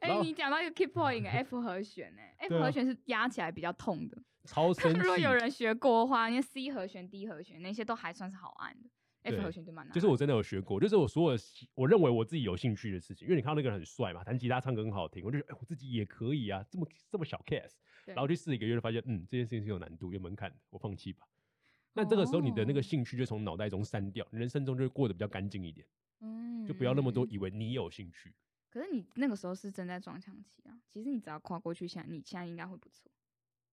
哎、你讲到一个 key point 欸 F 和弦哎、f 和弦是压起来比较痛的。超 生气。如果有人学过的话，因为 C 和弦、D 和弦那些都还算是好按的，F 和弦就蛮难。就是我真的有学过，就是我所有我认为我自己有兴趣的事情，因为你看到那个人很帅嘛，弹吉他唱歌很好听，我就觉得哎、我自己也可以啊，这么这么小 case，然后去试一个月，就发现嗯，这件事情是有难度、有门槛的，我放弃吧。那这个时候你的那个哦兴趣就从脑袋中删掉，你人生中就会过得比较干净一点，嗯就不要那么多嗯以为你有兴趣。可是你那个时候是正在撞墙期啊，其实你只要跨过去，现在你现在应该会不错。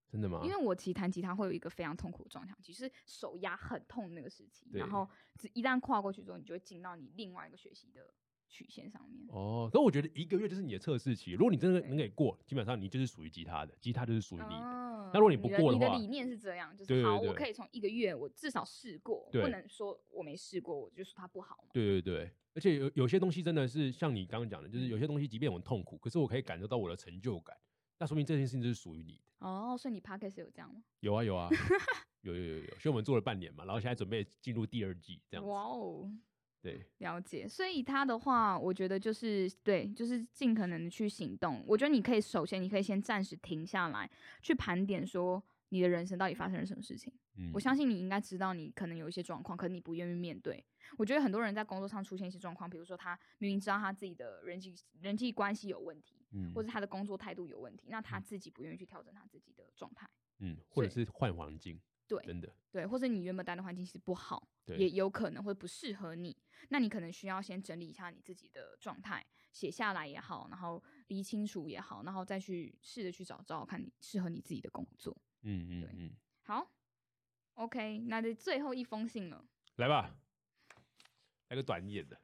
真的吗？因为我其实弹吉他会有一个非常痛苦的撞墙期，就是手压很痛那个时期，然后只一旦跨过去之后，你就会进到你另外一个学习的曲线上面。哦，可我觉得一个月就是你的测试期，如果你真的能给过，基本上你就是属于吉他的，吉他就是属于你的。哦那如果你不的过的话你的理念是这样，就是好，我可以从一个月，我至少试过，不能说我没试过，我就说它不好嘛。对对对，而且有有些东西真的是像你刚刚讲的，就是有些东西即便我很痛苦，可是我可以感受到我的成就感，那说明这件事情就是属于你的。哦，所以你 podcast 有这样吗？有啊有啊，有有有有，所以我们做了半年嘛，然后现在准备进入第二季这样子。哇哦，对，了解。所以他的话，我觉得就是对，就是尽可能的去行动。我觉得你可以首先，你可以先暂时停下来，去盘点说你的人生到底发生了什么事情。嗯我相信你应该知道，你可能有一些状况，可能你不愿意面对。我觉得很多人在工作上出现一些状况，比如说他明明知道他自己的人际人际关系有问题，嗯或者他的工作态度有问题，那他自己不愿意去调整他自己的状态。嗯，或者是换环境，对真的对，或者你原本待的环境其实不好，对也有可能会不适合你。那你可能需要先整理一下你自己的状态，写下来也好，然后理清楚也好，然后再去试着去找找看你适合你自己的工作。对嗯嗯嗯，好，OK，那这最后一封信了。来吧，来个短一点的。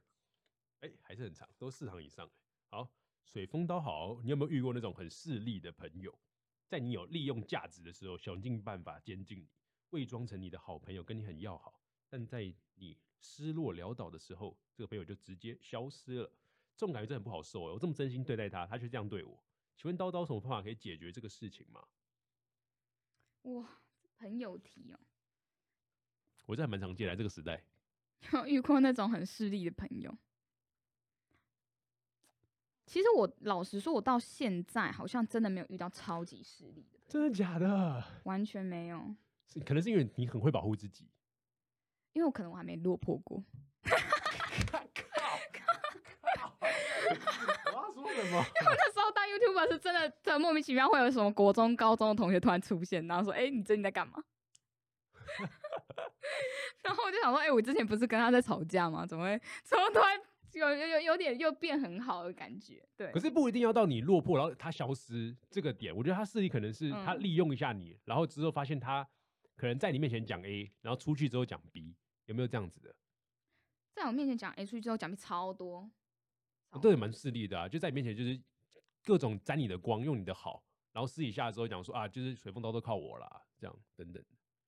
哎、还是很长，都四行以上。好，水风刀好，你有没有遇过那种很势利的朋友，在你有利用价值的时候，想尽办法监禁你，伪装成你的好朋友，跟你很要好，但在你失落潦倒的时候，这个朋友就直接消失了。这种感觉真的很不好受哦。我这么真心对待他，他却这样对我。请问刀刀有什么方法可以解决这个事情吗？哇，朋友题哦，我这还蛮常见的，这个时代。有 遇过那种很势利的朋友。其实我老实说，我到现在好像真的没有遇到超级势利的，真的假的？完全没有，是可能是因为你很会保护自己。因为我可能我还没落魄过。我要说什么？我那时候当 YouTuber 是真的，真的莫名其妙会有什么国中、高中的同学突然出现，然后说：“哎、你最近在干嘛？”然后我就想说：“哎、我之前不是跟他在吵架吗？怎么会，怎么突然有有有有点又变很好的感觉？”对可，是不一定要到你落魄，然后他消失这个点。我觉得他势力可能是他嗯利用一下你，然后之后发现他可能在你面前讲 A，然后出去之后讲 B，有没有这样子的？在我面前讲 A 出去之后讲 B 超多，超多这也蛮势力的啊，就在你面前就是各种沾你的光，用你的好，然后私底下的时候讲说啊，就是水风刀都靠我啦，这样等等，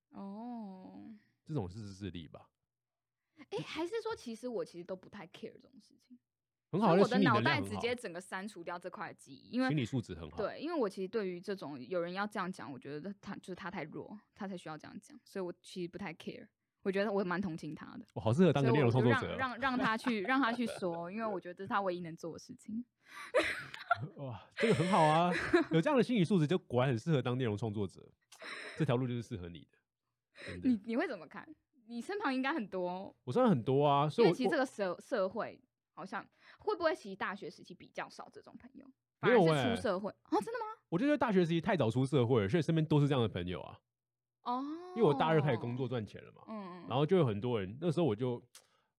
哦。这种是势力吧？哎、还是说其实我其实都不太 care 这种事情，很好，我的脑袋直接整个删除掉这块记忆，因为心理素质很好。对，因为我其实对于这种有人要这样讲，我觉得他就是他太弱，他才需要这样讲，所以我其实不太 care。我觉得我蛮同情他的，我好适合当个内容创作者哦。让让让他去让他去说，因为我觉得这是他唯一能做的事情。哇，这个很好啊，有这样的心理素质，就果然很适合当内容创作者。这条路就是适合你的。的你你会怎么看？你身旁应该很多，我虽然很多啊，所以我因为其实这我个社社会好像会不会其实大学时期比较少这种朋友，反而是没有欸出社会哦，真的吗？我觉得大学时期太早出社会了，所以身边都是这样的朋友啊。哦，因为我大二开始工作，赚钱了嘛，嗯，然后就有很多人，那时候我就，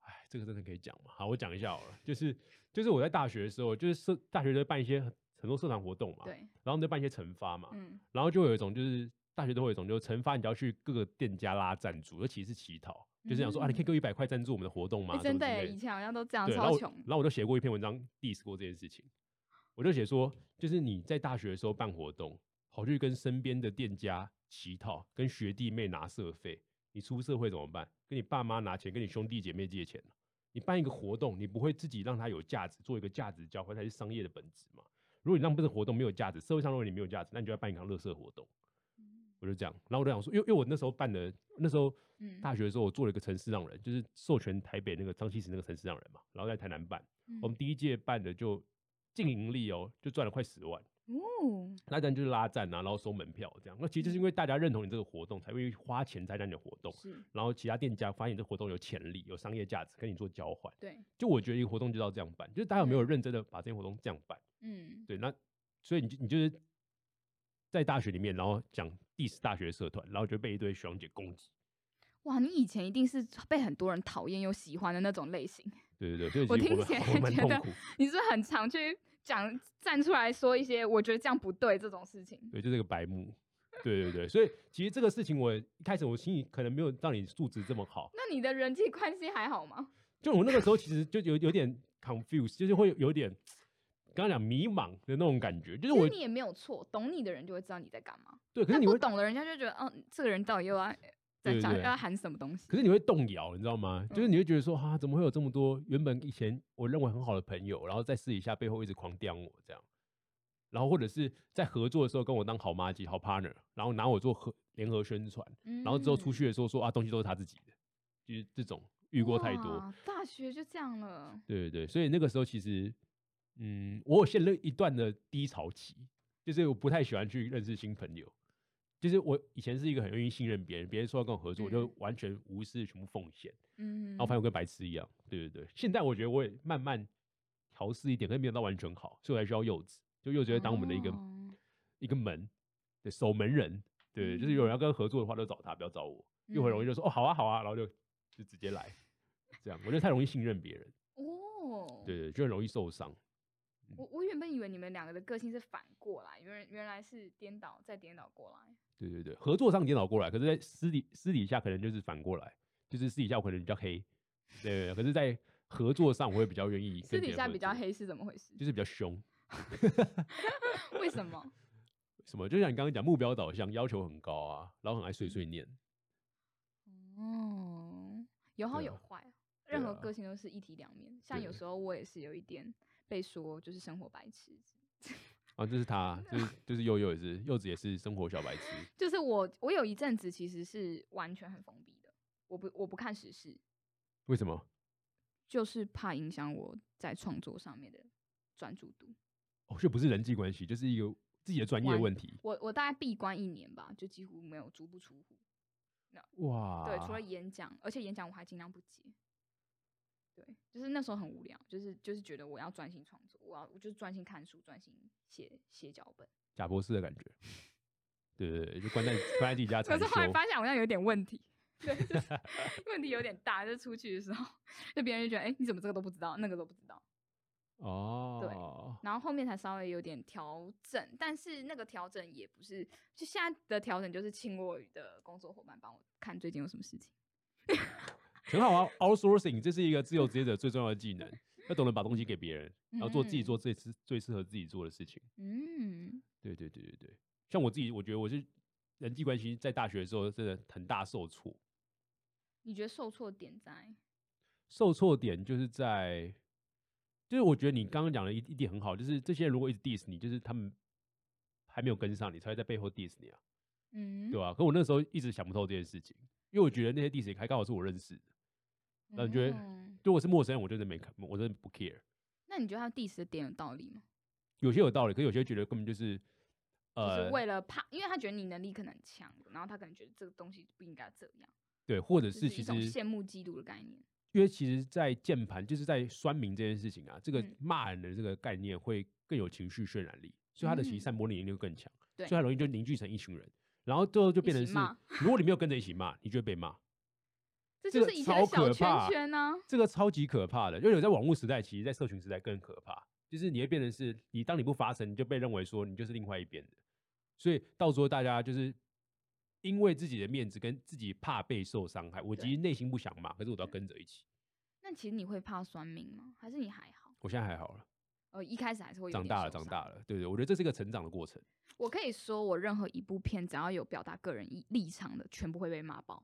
哎，这个真的可以讲嘛？好，我讲一下好了，就是就是我在大学的时候，就是社大学都会办一些很很多社团活动嘛，对，然后我们就办一些惩罚嘛，嗯，然后就有一种就是大学都会有一种，就是惩罚你就要去各个店家拉赞助，尤其是乞讨，就是想说、啊，你可以给我一百块赞助我们的活动吗？欸真的以前好像都这样，超穷。然后我就写过一篇文章 diss 过这件事情，我就写说，就是你在大学的时候办活动，跑去跟身边的店家乞讨，跟学弟妹拿社费，你出社会怎么办？跟你爸妈拿钱，跟你兄弟姐妹借钱你办一个活动，你不会自己让它有价值，做一个价值交换才是商业的本质嘛？如果你让这个活动没有价值，社会上认为你没有价值，那你就要办一场乐色活动。我就这样，然后我就想说，因为因为我那时候办的，那时候嗯大学的时候，我做了一个城市让人，就是授权台北那个张西石那个城市让人嘛，然后在台南办，我们第一届办的就净盈利哦，就赚了快十万。哦，那当然就是拉赞啊，然后收门票这样。那其实就是因为大家认同你这个活动，才会花钱参加你的活动。是然后其他店家发现你这活动有潜力、有商业价值，跟你做交换。对，就我觉得一个活动就是要这样办，就是大家有没有认真的把这些活动这样办？嗯，对，那所以你就你就是在大学里面，然后讲 diss 大学社团，然后就被一堆学长姐攻击。哇，你以前一定是被很多人讨厌又喜欢的那种类型，对对对，我所以其实听起来觉得。你是不是很常去讲站出来说一些我觉得这样不对这种事情。对，就是个白目。对对对，所以其实这个事情我一开始我心里可能没有让你素质这么好，那你的人际关系还好吗？就我那个时候其实就有有点 confused，就是会有点刚刚讲迷茫的那种感觉，就是我你也没有错，懂你的人就会知道你在干嘛，对，可是你不懂的人家就觉得，嗯，这个人到底又要 在讲要喊什么东西？可是你会动摇，你知道吗？就是嗯你会觉得说，啊，怎么会有这么多原本以前我认为很好的朋友，然后在私底下背后一直狂刁我这样，然后或者是在合作的时候跟我当好妈鸡、好 partner，然后拿我做合联合宣传，然后之后出嗯去的时候说啊，东西都是他自己的，就是这种遇过太多。大学就这样了。对对对，所以那个时候其实，嗯，我有陷入一段的低潮期，就是我不太喜欢去认识新朋友。就是我以前是一个很愿意信任别人，别人说要跟我合作，我就嗯完全无私，全部奉献，嗯，然后发现我跟白痴一样。对对对，现在我觉得我也慢慢调试一点，可是没有到完全好，所以我还需要柚子，就柚子会当我们的一个、哦一个门，对，守门人。对，就是有人要跟合作的话，就找他，不要找我，因为我很容易就说哦好啊好啊，然后就就直接来，这样我觉得太容易信任别人。哦，对对，就很容易受伤。我我原本以为你们两个的个性是反过来，原原来是颠倒再颠倒过来。对对对，合作上颠倒过来，可是在私底私底下可能就是反过来，就是私底下我可能比较黑，对对对可是在合作上我会比较愿意私底下比较，黑是怎么回事？就是比较凶。为什么？什么？就像你刚刚讲，目标导向，要求很高啊，然后很爱碎碎念。哦，有好有坏啊，任何啊个性都是一体两面。像有对时候我也是有一点被说就是生活白痴，啊，这是他，就是就是柚柚也是，柚子也是生活小白痴。就是我我有一阵子其实是完全很封闭的，我不我不看时事，为什么？就是怕影响我在创作上面的专注度。哦，这不是人际关系，就是一个自己的专业完问题。我我大概闭关一年吧，就几乎没有足不出户。哇，对，除了演讲，而且演讲我还尽量不接。对，就是那时候很无聊，就是就是觉得我要专心创作，我要我就是专心看书，专心写写脚本。贾博士的感觉。对对对，就关在关在自己家可是后来修。发现好像有点问题，对，就是问题有点大。就出去的时候，就别人就觉得，哎、你怎么这个都不知道，那个都不知道。哦，对然后后面才稍微有点调整，但是那个调整也不是，就现在的调整就是请我的工作伙伴帮我看最近有什么事情。很好啊，outsourcing 这是一个自由职业者最重要的技能，要懂得把东西给别人，然后做自己嗯。做最适最适合自己做的事情。嗯，对对对对对，像我自己，我觉得我是人际关系在大学的时候真的很大受挫，你觉得受挫点在？受挫点就是在，就是我觉得你刚刚讲的一一点很好，就是这些人如果一直 diss 你，就是他们还没有跟上你，才会在背后 diss 你啊，嗯，对吧、可我那时候一直想不透这件事情，因为我觉得那些 diss 还刚好是我认识的，那你觉得嗯如果是陌生人，我真的没看，我真的不 care。那你觉得他 diss 的点有道理吗？有些有道理，可有些觉得根本就是，就呃是，为了怕，因为他觉得你能力可能很强，然后他可能觉得这个东西不应该这样，对，或者是其实羡慕嫉妒的概念。因为其实，在键盘就是在酸民这件事情啊，这个嗯骂人的这个概念会更有情绪渲染力，所以他的其实嗯散播力会更强，对所以他容易就凝聚成一群人，然后最后就变成是如果你没有跟着一起骂，你就会被骂，这这个就是以前的超小圈圈呢、这个超级可怕的。因为有在网络时代，其实在社群时代更可怕，就是你会变成是你当你不发声，你就被认为说你就是另外一边的，所以到时候大家就是。因为自己的面子跟自己怕被受伤害，我其对实内心不想骂，可是我都要跟着一起。那其实你会怕酸民吗？还是你还好？我现在还好了，呃，一开始还是会有长大了，长大。了，对对，我觉得这是一个成长的过程。我可以说，我任何一部片只要有表达个人意立场的，全部会被骂爆。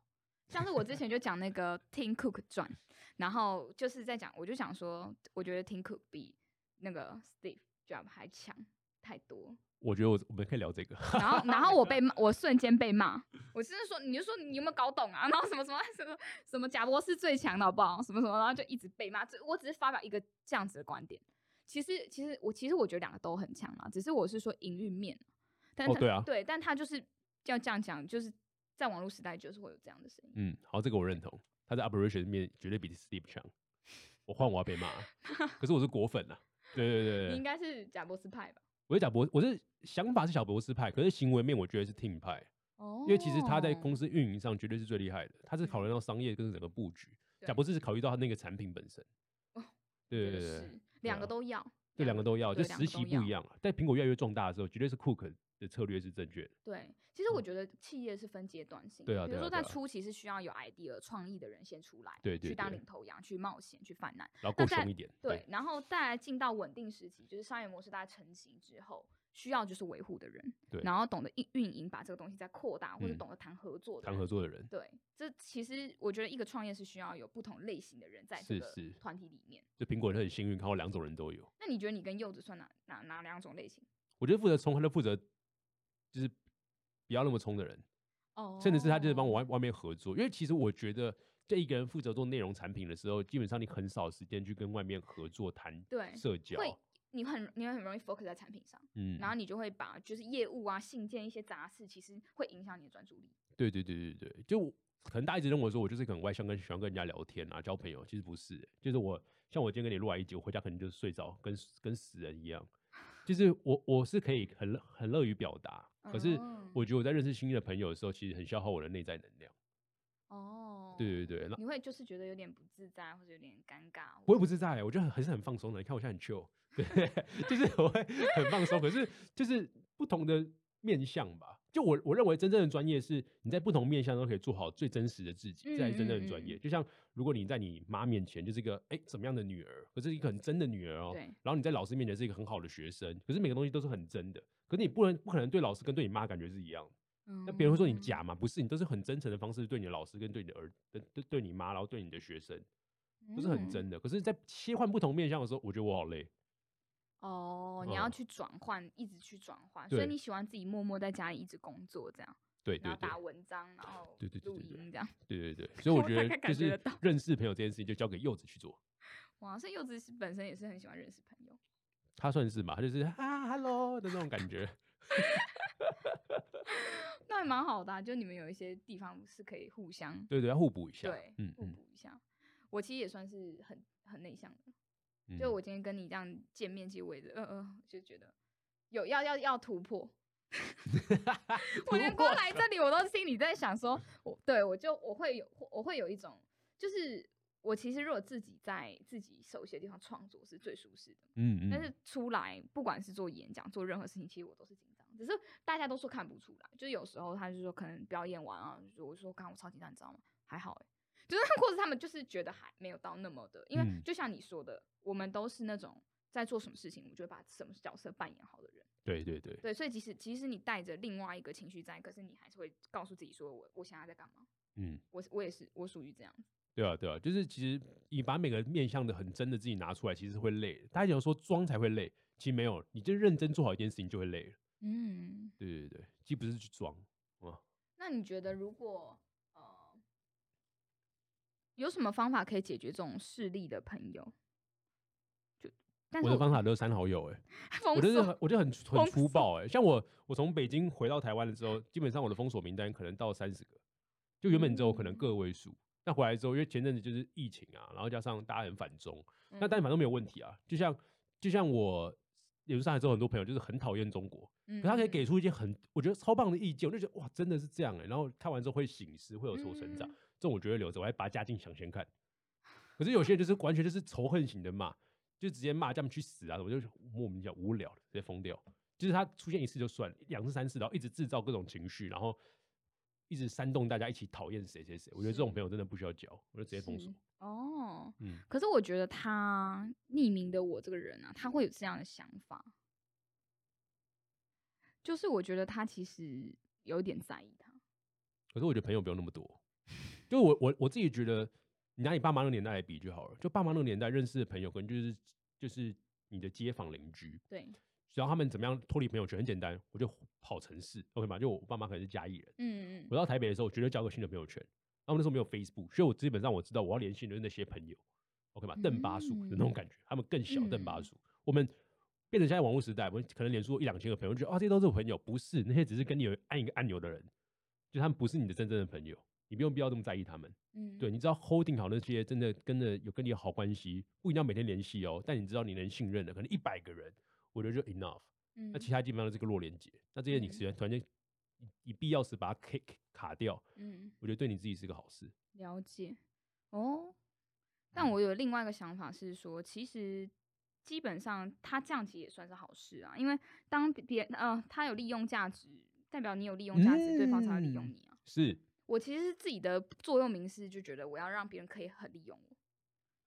像是我之前就讲那个《Tim Cook 传》，然后就是在讲，我就想说，我觉得 Tim Cook 比那个 Steve Jobs 还强太多。我觉得我我们可以聊这个。然后，然后我被骂，我瞬间被骂。我真的说，你就说你有没有搞懂啊？然后什么什么什么什么贾博士最强的好不好？什么什么，然后就一直被骂。这我只是发表一个这样子的观点。其实，其实我其实我觉得两个都很强啊，只是我是说营运面。但他哦对啊对，但他就是要这样讲，就是在网络时代就是会有这样的声音。嗯，好，这个我认同。他在 operation 面绝对比 Steve 强。我换我要被骂了，可是我是果粉啊。对对对对，你应该是贾博士派吧？我是贾博，我是想法是小博士派，可是行为面我觉得是 Team 派，哦因为其实他在公司运营上绝对是最厉害的，他是考虑到商业跟整个布局。对贾博士是考虑到他那个产品本身。哦对对对对，两个啊都要，这两个都要，就实习不一样啊。在苹果越来越壮大的时候，绝对是 Cook 的策略是正确的。对，其实我觉得企业是分阶段性的，嗯对啊比如说在初期是需要有 idea 创意的人先出来，对对去当对领头羊，去冒险，去犯难，然后够凶一点。对，然后再来进到稳定时期，就是商业模式大家成型之后，需要就是维护的人，对然后懂得运运营，把这个东西再扩大，或者嗯懂得谈合作的谈人合作的人。对，这其实我觉得一个创业是需要有不同类型的人在这个团体里面。就苹果人很幸运，看到两种人都有。那你觉得你跟柚子算哪哪哪两种类型？我觉得负责冲，他的负责就是不要那么冲的人，哦甚至是他就是帮我外外面合作。因为其实我觉得，这一个人负责做内容产品的时候，基本上你很少时间去跟外面合作谈对社交。会，你很你会很容易 focus 在产品上，嗯，然后你就会把就是业务啊、信件一些杂事，其实会影响你的专注力。对对对对对，就可能大家一直认为说我就是个很外向，跟喜欢跟人家聊天啊、交朋友，其实不是欸、就是我像我今天跟你录完一集，我回家可能就是睡着，跟跟死人一样。就是我我是可以很乐很乐于表达，可是嗯我觉得我在认识新的朋友的时候，其实很消耗我的内在能量。哦，对对对，那你会就是觉得有点不自在，或者有点尴尬。不会不自在，我觉得很还是很放松的。你看我现在很 chill，对，就是我会很放松。可是就是不同的面向吧。就我我认为真正的专业是你在不同面向都可以做好最真实的自己，这才是真正的专业。就像如果你在你妈面前就是一个哎、怎么样的女儿，可是一个很真的女儿哦、对然后你在老师面前是一个很好的学生，可是每个东西都是很真的。可是你不能不可能对老师跟对你妈感觉是一样的。那别人会说你嗯假嘛？不是，你都是很真诚的方式对你的老师跟对你的儿对对对你妈，然后对你的学生，都是很嗯真的。可是，在切换不同面向的时候，我觉得我好累。哦，你要嗯去转换，一直去转换，所以你喜欢自己默默在家里一直工作，这样，对对对然后打文章，然后对对对录音这样。对对对，所以我 我觉得就是认识朋友这件事情，就交给柚子去做。哇，所以柚子是本身也是很喜欢认识朋友。他算是嘛，他就是啊，hello 的那种感觉。那还蛮好的、啊，就你们有一些地方是可以互相对对，要互补一下。对嗯嗯互补一下。我其实也算是很很内向的，嗯，就我今天跟你这样见面，其实我也是呃呃，就觉得有要要要突破。我连光来这里，我都心里在想说，我对我就我会有我会有一种，就是我其实如果自己在自己熟悉的地方创作是最舒适的，嗯嗯，但是出来不管是做演讲做任何事情，其实我都是紧张，只是大家都说看不出来，就是有时候他就说可能表演完啊，就我说刚刚我超紧张，你知道吗？还好哎、就是或者他们就是觉得还没有到那么的，因为嗯就像你说的，我们都是那种在做什么事情，我们就会把什么角色扮演好的人。对对对，对，所以即使即使你带着另外一个情绪在，可是你还是会告诉自己说我我现在在干嘛？嗯，我我也是我属于这样子。对啊对啊，就是其实你把每个面向的很真的自己拿出来，其实会累。大家讲说装才会累，其实没有，你就认真做好一件事情就会累了。嗯，对对对，既不是去装啊，那你觉得如果呃有什么方法可以解决这种势力的朋友？就但是我的方法都是删好友哎、封我就我就很很粗暴哎、像我我从北京回到台湾的时候，基本上我的封锁名单可能到三十个，就原本只有可能嗯个位数。那回来之后，因为前阵子就是疫情啊，然后加上大家很反中，那但嗯反正没有问题啊。就像就像我，也是上海之后很多朋友就是很讨厌中国，嗯可他可以给出一些很我觉得超棒的意见，我就觉得哇，真的是这样哎、然后看完之后会醒思，会有所成长，嗯这种我觉得留着，我还把它加进想先看。可是有些人就是完全就是仇恨型的骂，就直接骂叫他们去死啊，我就莫名其妙无聊了，直接疯掉。就是他出现一次就算了，两次三次，然后一直制造各种情绪，然后一直煽动大家一起讨厌谁谁谁。我觉得这种朋友真的不需要交，我就直接封锁。哦。嗯，可是我觉得他匿名的我这个人啊，他会有这样的想法，就是我觉得他其实有点在意他。可是我觉得朋友不用那么多，就我我我自己觉得，你拿你爸妈那个年代来比就好了。就爸妈那个年代认识的朋友，可能就是就是你的街坊邻居，对，只要他们怎么样脱离朋友圈，很简单，我就跑城市，OK 吗？就我爸妈可能是嘉义人，嗯嗯我到台北的时候，我绝对交个新的朋友圈。然后那时候没有 Facebook，所以我基本上我知道我要联系的就是那些朋友，OK 吗？邓巴数的那种感觉，他们更小邓巴嗯数。我们变成现在网络时代，我们可能脸书一两千个朋友，就觉得啊这些都是我朋友，不是那些只是跟你有按一个按钮的人，就他们不是你的真正的朋友，你不用必要这么在意他们。嗯，对，你知道 holding 好那些真的跟着有跟你有好关系，不一定要每天联系哦，但你知道你能信任的，可能一百个人，我觉得就 enough。嗯，那其他基本上都是个弱连接，那这些你嗯突然突然间以以必要时把它 K K 卡掉，嗯我觉得对你自己是个好事。了解哦。但我有另外一个想法是说，其实基本上他这样其实也算是好事啊，因为当别呃他有利用价值，代表你有利用价值，对方才会利用嗯你啊。是，我其实自己的座右铭是，就觉得我要让别人可以很利用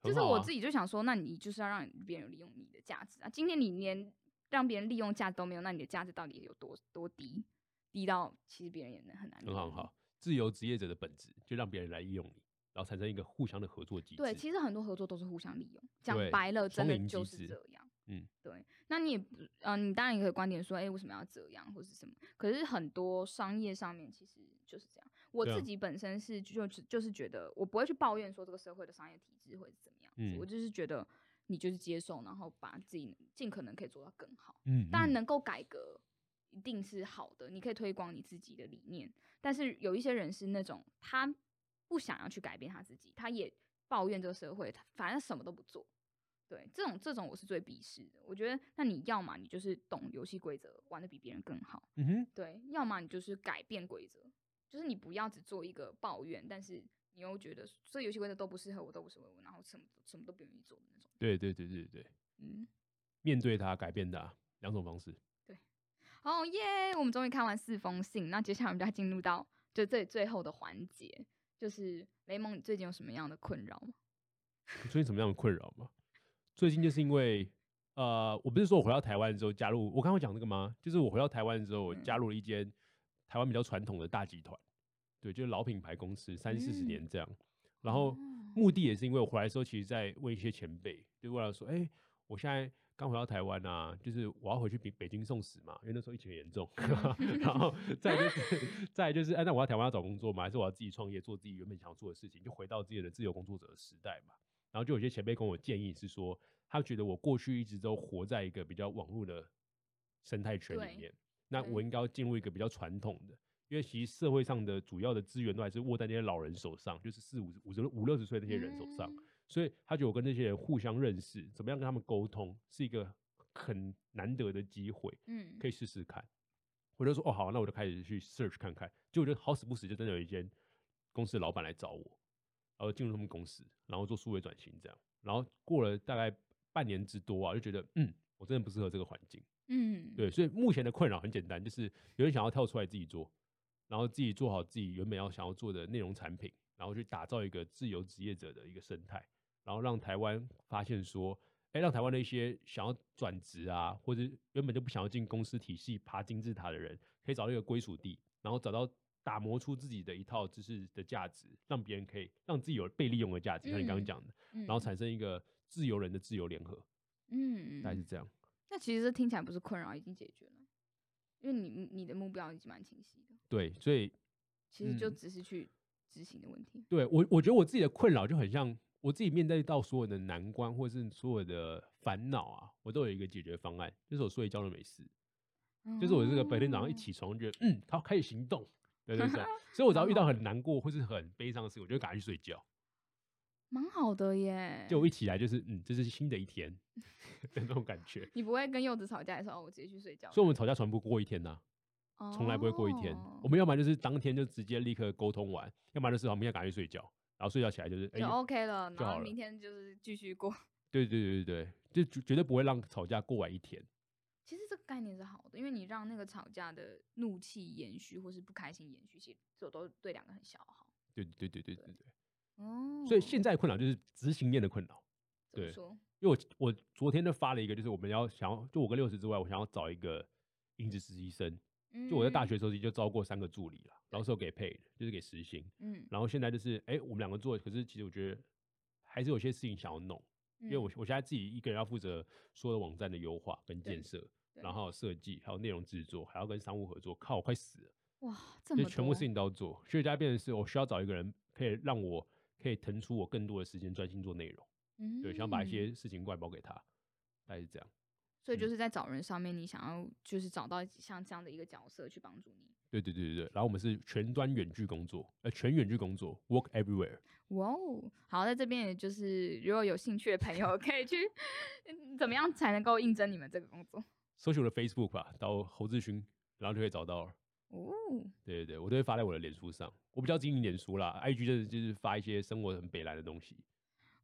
我，就是我自己就想说，那你就是要让别人利用你的价值啊。今天你连让别人利用价值都没有，那你的价值到底有多多低？低到其实别人也能很难很好很好。自由职业者的本质就让别人来利用你，然后产生一个互相的合作机制。对，其实很多合作都是互相利用，讲白了，真的就是这样。嗯，对。那你也不，呃，你当然也可以观点说，哎、为什么要这样，或是什么？可是很多商业上面其实就是这样。我自己本身是就是就是觉得，我不会去抱怨说这个社会的商业体制会是怎么样子，我嗯就是觉得你就是接受，然后把自己尽可能可以做到更好。嗯，嗯当然能够改革，一定是好的，你可以推广你自己的理念。但是有一些人是那种他不想要去改变他自己，他也抱怨这个社会，他反正什么都不做。对，这种这种我是最鄙视的。我觉得，那你要么你就是懂游戏规则，玩的比别人更好，嗯哼，对；要么你就是改变规则，就是你不要只做一个抱怨，但是你又觉得这游戏规则都不适合我，都不适合我，然后什么什么都不愿意做的那种。对对对对对，嗯，面对它，改变它，两种方式。哦耶！我们终于看完四封信，那接下来我们就要进入到就最最后的环节，就是雷蒙，你最近有什么样的困扰吗？最近什么样的困扰吗？最近就是因为呃，我不是说我回到台湾之后加入，我刚刚讲那个吗？就是我回到台湾之后，我加入了一间台湾比较传统的大集团，对，就是老品牌公司，三四十嗯年这样。然后哦目的也是因为我回来的时候，其实在问一些前辈，就为了说，哎、我现在刚回到台湾啊，就是我要回去北北京送死嘛，因为那时候疫情很严重。然后再就是，再就是，哎、那我要台湾要找工作嘛，还是我要自己创业，做自己原本想要做的事情，就回到自己的自由工作者的时代嘛。然后就有些前辈跟我建议是说，他觉得我过去一直都活在一个比较网络的生态圈对里面，那我应该要进入一个比较传统的，因为其实社会上的主要的资源都还是握在那些老人手上，就是四五五十五六十岁那些人手上，嗯所以他觉得我跟那些人互相认识，怎么样跟他们沟通，是一个很难得的机会，嗯，可以试试看。我就说哦好，那我就开始去 search 看看，结果就好死不死就真的有一间公司的老板来找我，然后进入他们公司，然后做数位转型这样，然后过了大概半年之多啊，就觉得嗯，我真的不适合这个环境。嗯，对，所以目前的困扰很简单，就是有人想要跳出来自己做，然后自己做好自己原本要想要做的内容产品，然后去打造一个自由职业者的一个生态，然后让台湾发现说，哎，让台湾的一些想要转职啊，或者原本就不想要进公司体系爬金字塔的人，可以找到一个归属地，然后找到打磨出自己的一套知识的价值，让别人可以让自己有被利用的价值，像你刚刚嗯讲的，然然后产生一个自由人的自由联合，嗯，大概是这样。那其实这听起来不是困扰，已经解决了，因为你你的目标已经蛮清晰的，对，所以其实就嗯只是去执行的问题。对我，我觉得我自己的困扰就很像我自己面对到所有的难关或是所有的烦恼啊，我都有一个解决方案，就是我睡一觉都没事。就是我这个白天早上一哦，起床，觉得嗯，好开始行动，对对对。所以我只要遇到很难过或是很悲伤的事，我就赶快去睡觉。蛮好的耶。就我一起来就是嗯，这是新的一天 的那种感觉。你不会跟柚子吵架的时候，我直接去睡觉。所以我们吵架从来不过一天呐、从来不会过一天。哦我们要么就是当天就直接立刻沟通完，要么就是好明天赶快睡觉，然后睡觉起来就是哎、就 OK 了，就好了然后明天就是继续过。对对对对对，就绝绝对不会让吵架过完一天。其实这个概念是好的，因为你让那个吵架的怒气延续，或是不开心延续，其实这都对两个很消耗。对对对对对对对。哦，所以现在困扰就是执行面的困扰，对？因为我我昨天就发了一个，就是我们要想要就我跟六十之外，我想要找一个应职实习生。就我在大嗯学的时候就招过三个助理了，然后是有给的，就是给实薪。嗯，然后现在就是哎、我们两个做，可是其实我觉得还是有些事情想要弄，因因为我我现在自己一个人要负责所有的网站的优化跟建设，然后设计，还有内容制作，还要跟商务合作，靠，我快死了。哇，这么就全部事情都要做，所以现在变成是我需要找一个人，可以让我可以腾出我更多的时间专心做内容。嗯对，想把一嗯些事情外包给他，大概是这样。所以就嗯是在找人上面，你想要就是找到像这样的一个角色去帮助你。对对对对对，然后我们是全端远距工作，呃，全远距工作，work everywhere。哇哦，好，在这边也就是如果有兴趣的朋友 可以去，嗯怎么样才能够应征你们这个工作？搜寻我的 Facebook 吧，到侯志勋，然后就可以找到了。哦，对对对，我都会发在我的脸书上，我比较经营脸书啦，IG 就是就是发一些生活很北蓝的东西。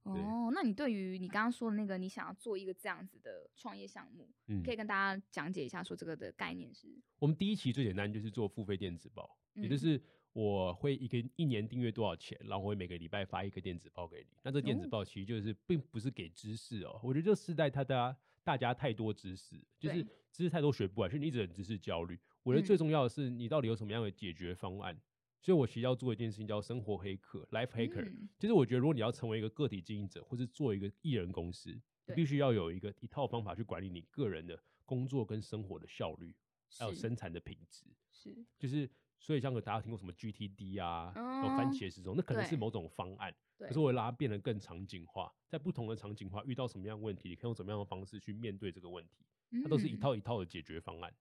哦，那你对于你刚刚说的那个，你想要做一个这样子的创业项目，嗯可，以跟大家讲解一下，说这个的概念是？我们第一期最简单就是做付费电子报，也就嗯是我会一个一年订阅多少钱，然后我会每个礼拜发一个电子报给你。那这电子哦报其实就是并不是给知识哦，我觉得这时代它大家大家太多知识，就是知识太多学不完，所以你一直很知识焦虑。我觉得嗯最重要的是你到底有什么样的解决方案。所以我其实要做一件事情叫生活黑客 （Life Hacker）。嗯就是我觉得，如果你要成为一个个体经营者，或是做一个艺人公司，你必须要有一个一套方法去管理你个人的工作跟生活的效率，还有生产的品质。是，就是所以像大家听过什么 GTD 啊，然后番嗯茄时钟，那可能是某种方案，对可是我会让它变得更场景化，在不同的场景化遇到什么样的问题，你可以用什么样的方式去面对这个问题，它都是一嗯套一套的解决方案。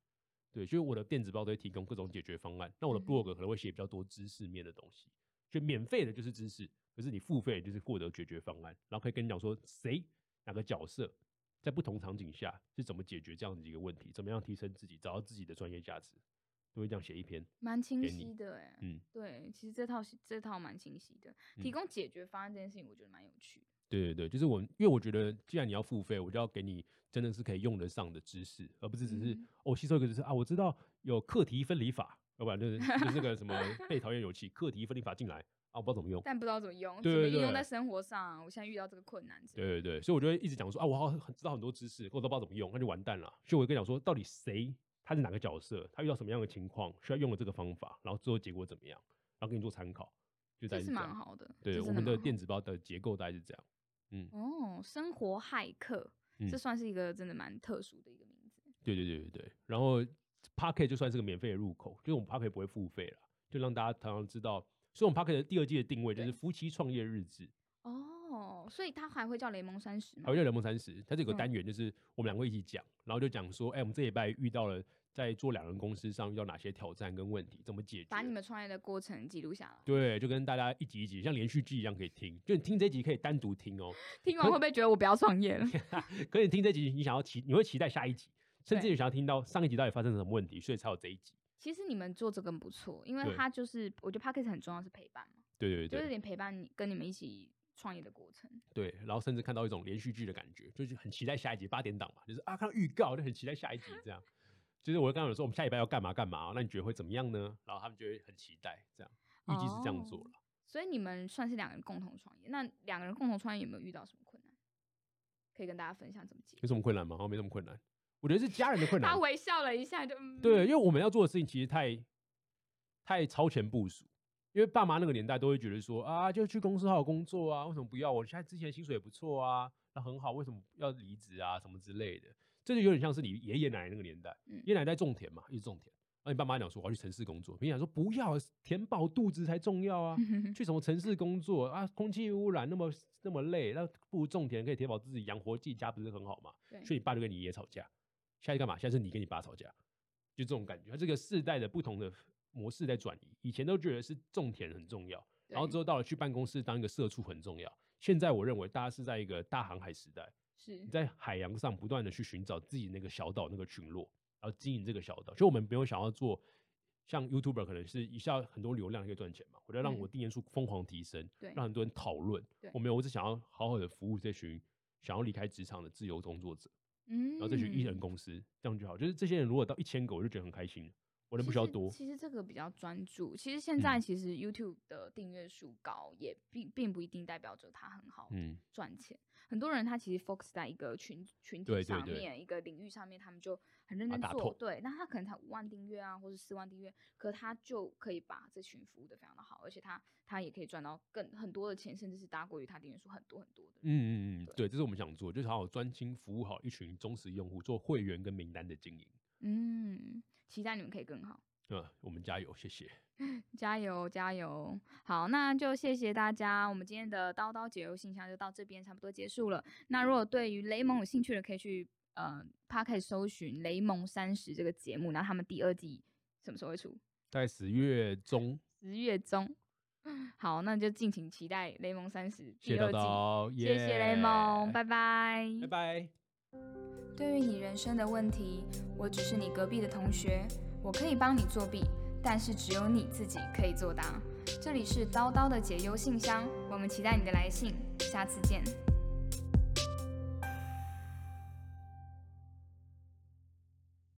对，就是我的电子报都会提供各种解决方案，那我的嗯 blog 可能会写比较多知识面的东西，就免费的就是知识，可是你付费就是获得解决方案，然后可以跟你讲说谁哪个角色在不同场景下是怎么解决这样子一个问题，怎么样提升自己，找到自己的专业价值。都会这样写一篇。蛮清晰的哎。嗯，对，其实这套是这套蛮清晰的，提嗯供解决方案这件事情，我觉得蛮有趣的。对对对，就是我，因为我觉得既然你要付费，我就要给你真的是可以用得上的知识，而不是只是嗯我、吸收一个知识啊，我知道有课题分离法，要不然就是就是那个什么 被讨厌勇气课题分离法进来啊，我不知道怎么用。但不知道怎么用，对对应用在生活上。我现在遇到这个困难对对对，所以我就会一直讲说啊，我好很知道很多知识，可我都不知道怎么用，那就完蛋了。所以我跟你讲说，到底谁他是哪个角色，他遇到什么样的情况需要用了这个方法，然后最后结果怎么样，然后给你做参考，就大概这是。蛮好的。对，这我们的电子包的结构大概是这样。嗯，哦，生活骇客，嗯这算是一个真的蛮特殊的一个名字。对对对对对。然后 p a r k e t 就算是个免费的入口，就是我们 p a r k e t 不会付费了，就让大家常常知道。所以我们 p a r k e t 的第二季的定位就是夫妻创业日志，哦，所以它还会叫雷蒙三十吗还会？叫雷蒙三十，它这个嗯单元就是我们两个一起讲，然后就讲说，哎、我们这礼拜遇到了在做两人公司上遇到哪些挑战跟问题，怎么解决。把你们创业的过程记录下来，对，就跟大家一集一集像连续剧一样可以听，就你听这一集可以单独听哦。听完会不会觉得我不要创业了？可是你听这集，你想要期，你会期待下一集，甚至你想要听到上一集到底发生了什么问题，所以才有这一集。其实你们做这个不错，因为对它就是我觉得 p a c k a g e 很重要是陪伴嘛，对对对就是点陪伴你跟你们一起创业的过程。对，然后甚至看到一种连续剧的感觉，就是很期待下一集八点档嘛，就是啊看到预告就很期待下一集这样。就是我刚刚有说我们下礼拜要干嘛干嘛，那你觉得会怎么样呢？然后他们就会很期待这样，预计是这样做哦了。所以你们算是两个人共同创业，那两个人共同创业有没有遇到什么困难？可以跟大家分享怎么解？有什么困难吗？好像没什么困难，我觉得是家人的困 难他。微笑了一下就，嗯对，因为我们要做的事情其实太太超前部署。因为爸妈那个年代都会觉得说啊，就去公司好好工作啊，为什么不要？我现在之前薪水也不错啊，那很好，为什么要离职啊？什么之类的，这就有点像是你爷爷奶奶那个年代，嗯爷爷奶奶在种田嘛，一直种田。然后你爸妈讲说我要去城市工作，你想说不要，填饱肚子才重要啊，去什么城市工作啊，空气污染那么那么累，那不如种田可以填饱自己，养活自己家不是很好吗？对所以你爸就跟你爷爷吵架，现在干嘛？现在是你跟你爸吵架，就这种感觉。它这个世代的不同的模式在转移，以前都觉得是种田很重要，然后之后到了去办公室当一个社畜很重要。现在我认为大家是在一个大航海时代，是你在海洋上不断的去寻找自己那个小岛那个群落，然后经营这个小岛。就我们没有想要做像 YouTuber 可能是一下很多流量可以赚钱嘛，我要让嗯我订阅数疯狂提升，对让很多人讨论对。我没有，我只想要好好的服务这群想要离开职场的自由工作者。嗯，然后这群艺人公司，这样就好。就是这些人如果到一千个，我就觉得很开心了。我人不需要多，其实这个比较专注。其实现在嗯其实 YouTube 的订阅数高，也并并不一定代表着它很好嗯，赚钱。很多人他其实 focus 在一个群群体对对对上面，一个领域上面，他们就很认真做。对，那他可能才五万订阅啊，或者四万订阅，可他就可以把这群服务的非常的好，而且他他也可以赚到更很多的钱，甚至是大过于他订阅数很多很多的。嗯嗯嗯，对对，这是我们想做，就是好好专心服务好一群忠实用户，做会员跟名单的经营。嗯，期待你们可以更好。嗯，我们加油，谢谢。加油加油！好，那就谢谢大家。我们今天的叨叨解忧信箱就到这边差不多结束了。那如果对于雷蒙有兴趣的，可以去呃 p a r k 搜寻《雷蒙三十》这个节目，然后他们第二季什么时候会出？在十月中，十月中。好，那就敬请期待《雷蒙三十》谢谢第二季。谢谢雷蒙，拜拜。拜拜。对于你人生的问题，我只是你隔壁的同学，我可以帮你作弊，但是只有你自己可以作答。这里是叨叨的解忧信箱，我们期待你的来信，下次见。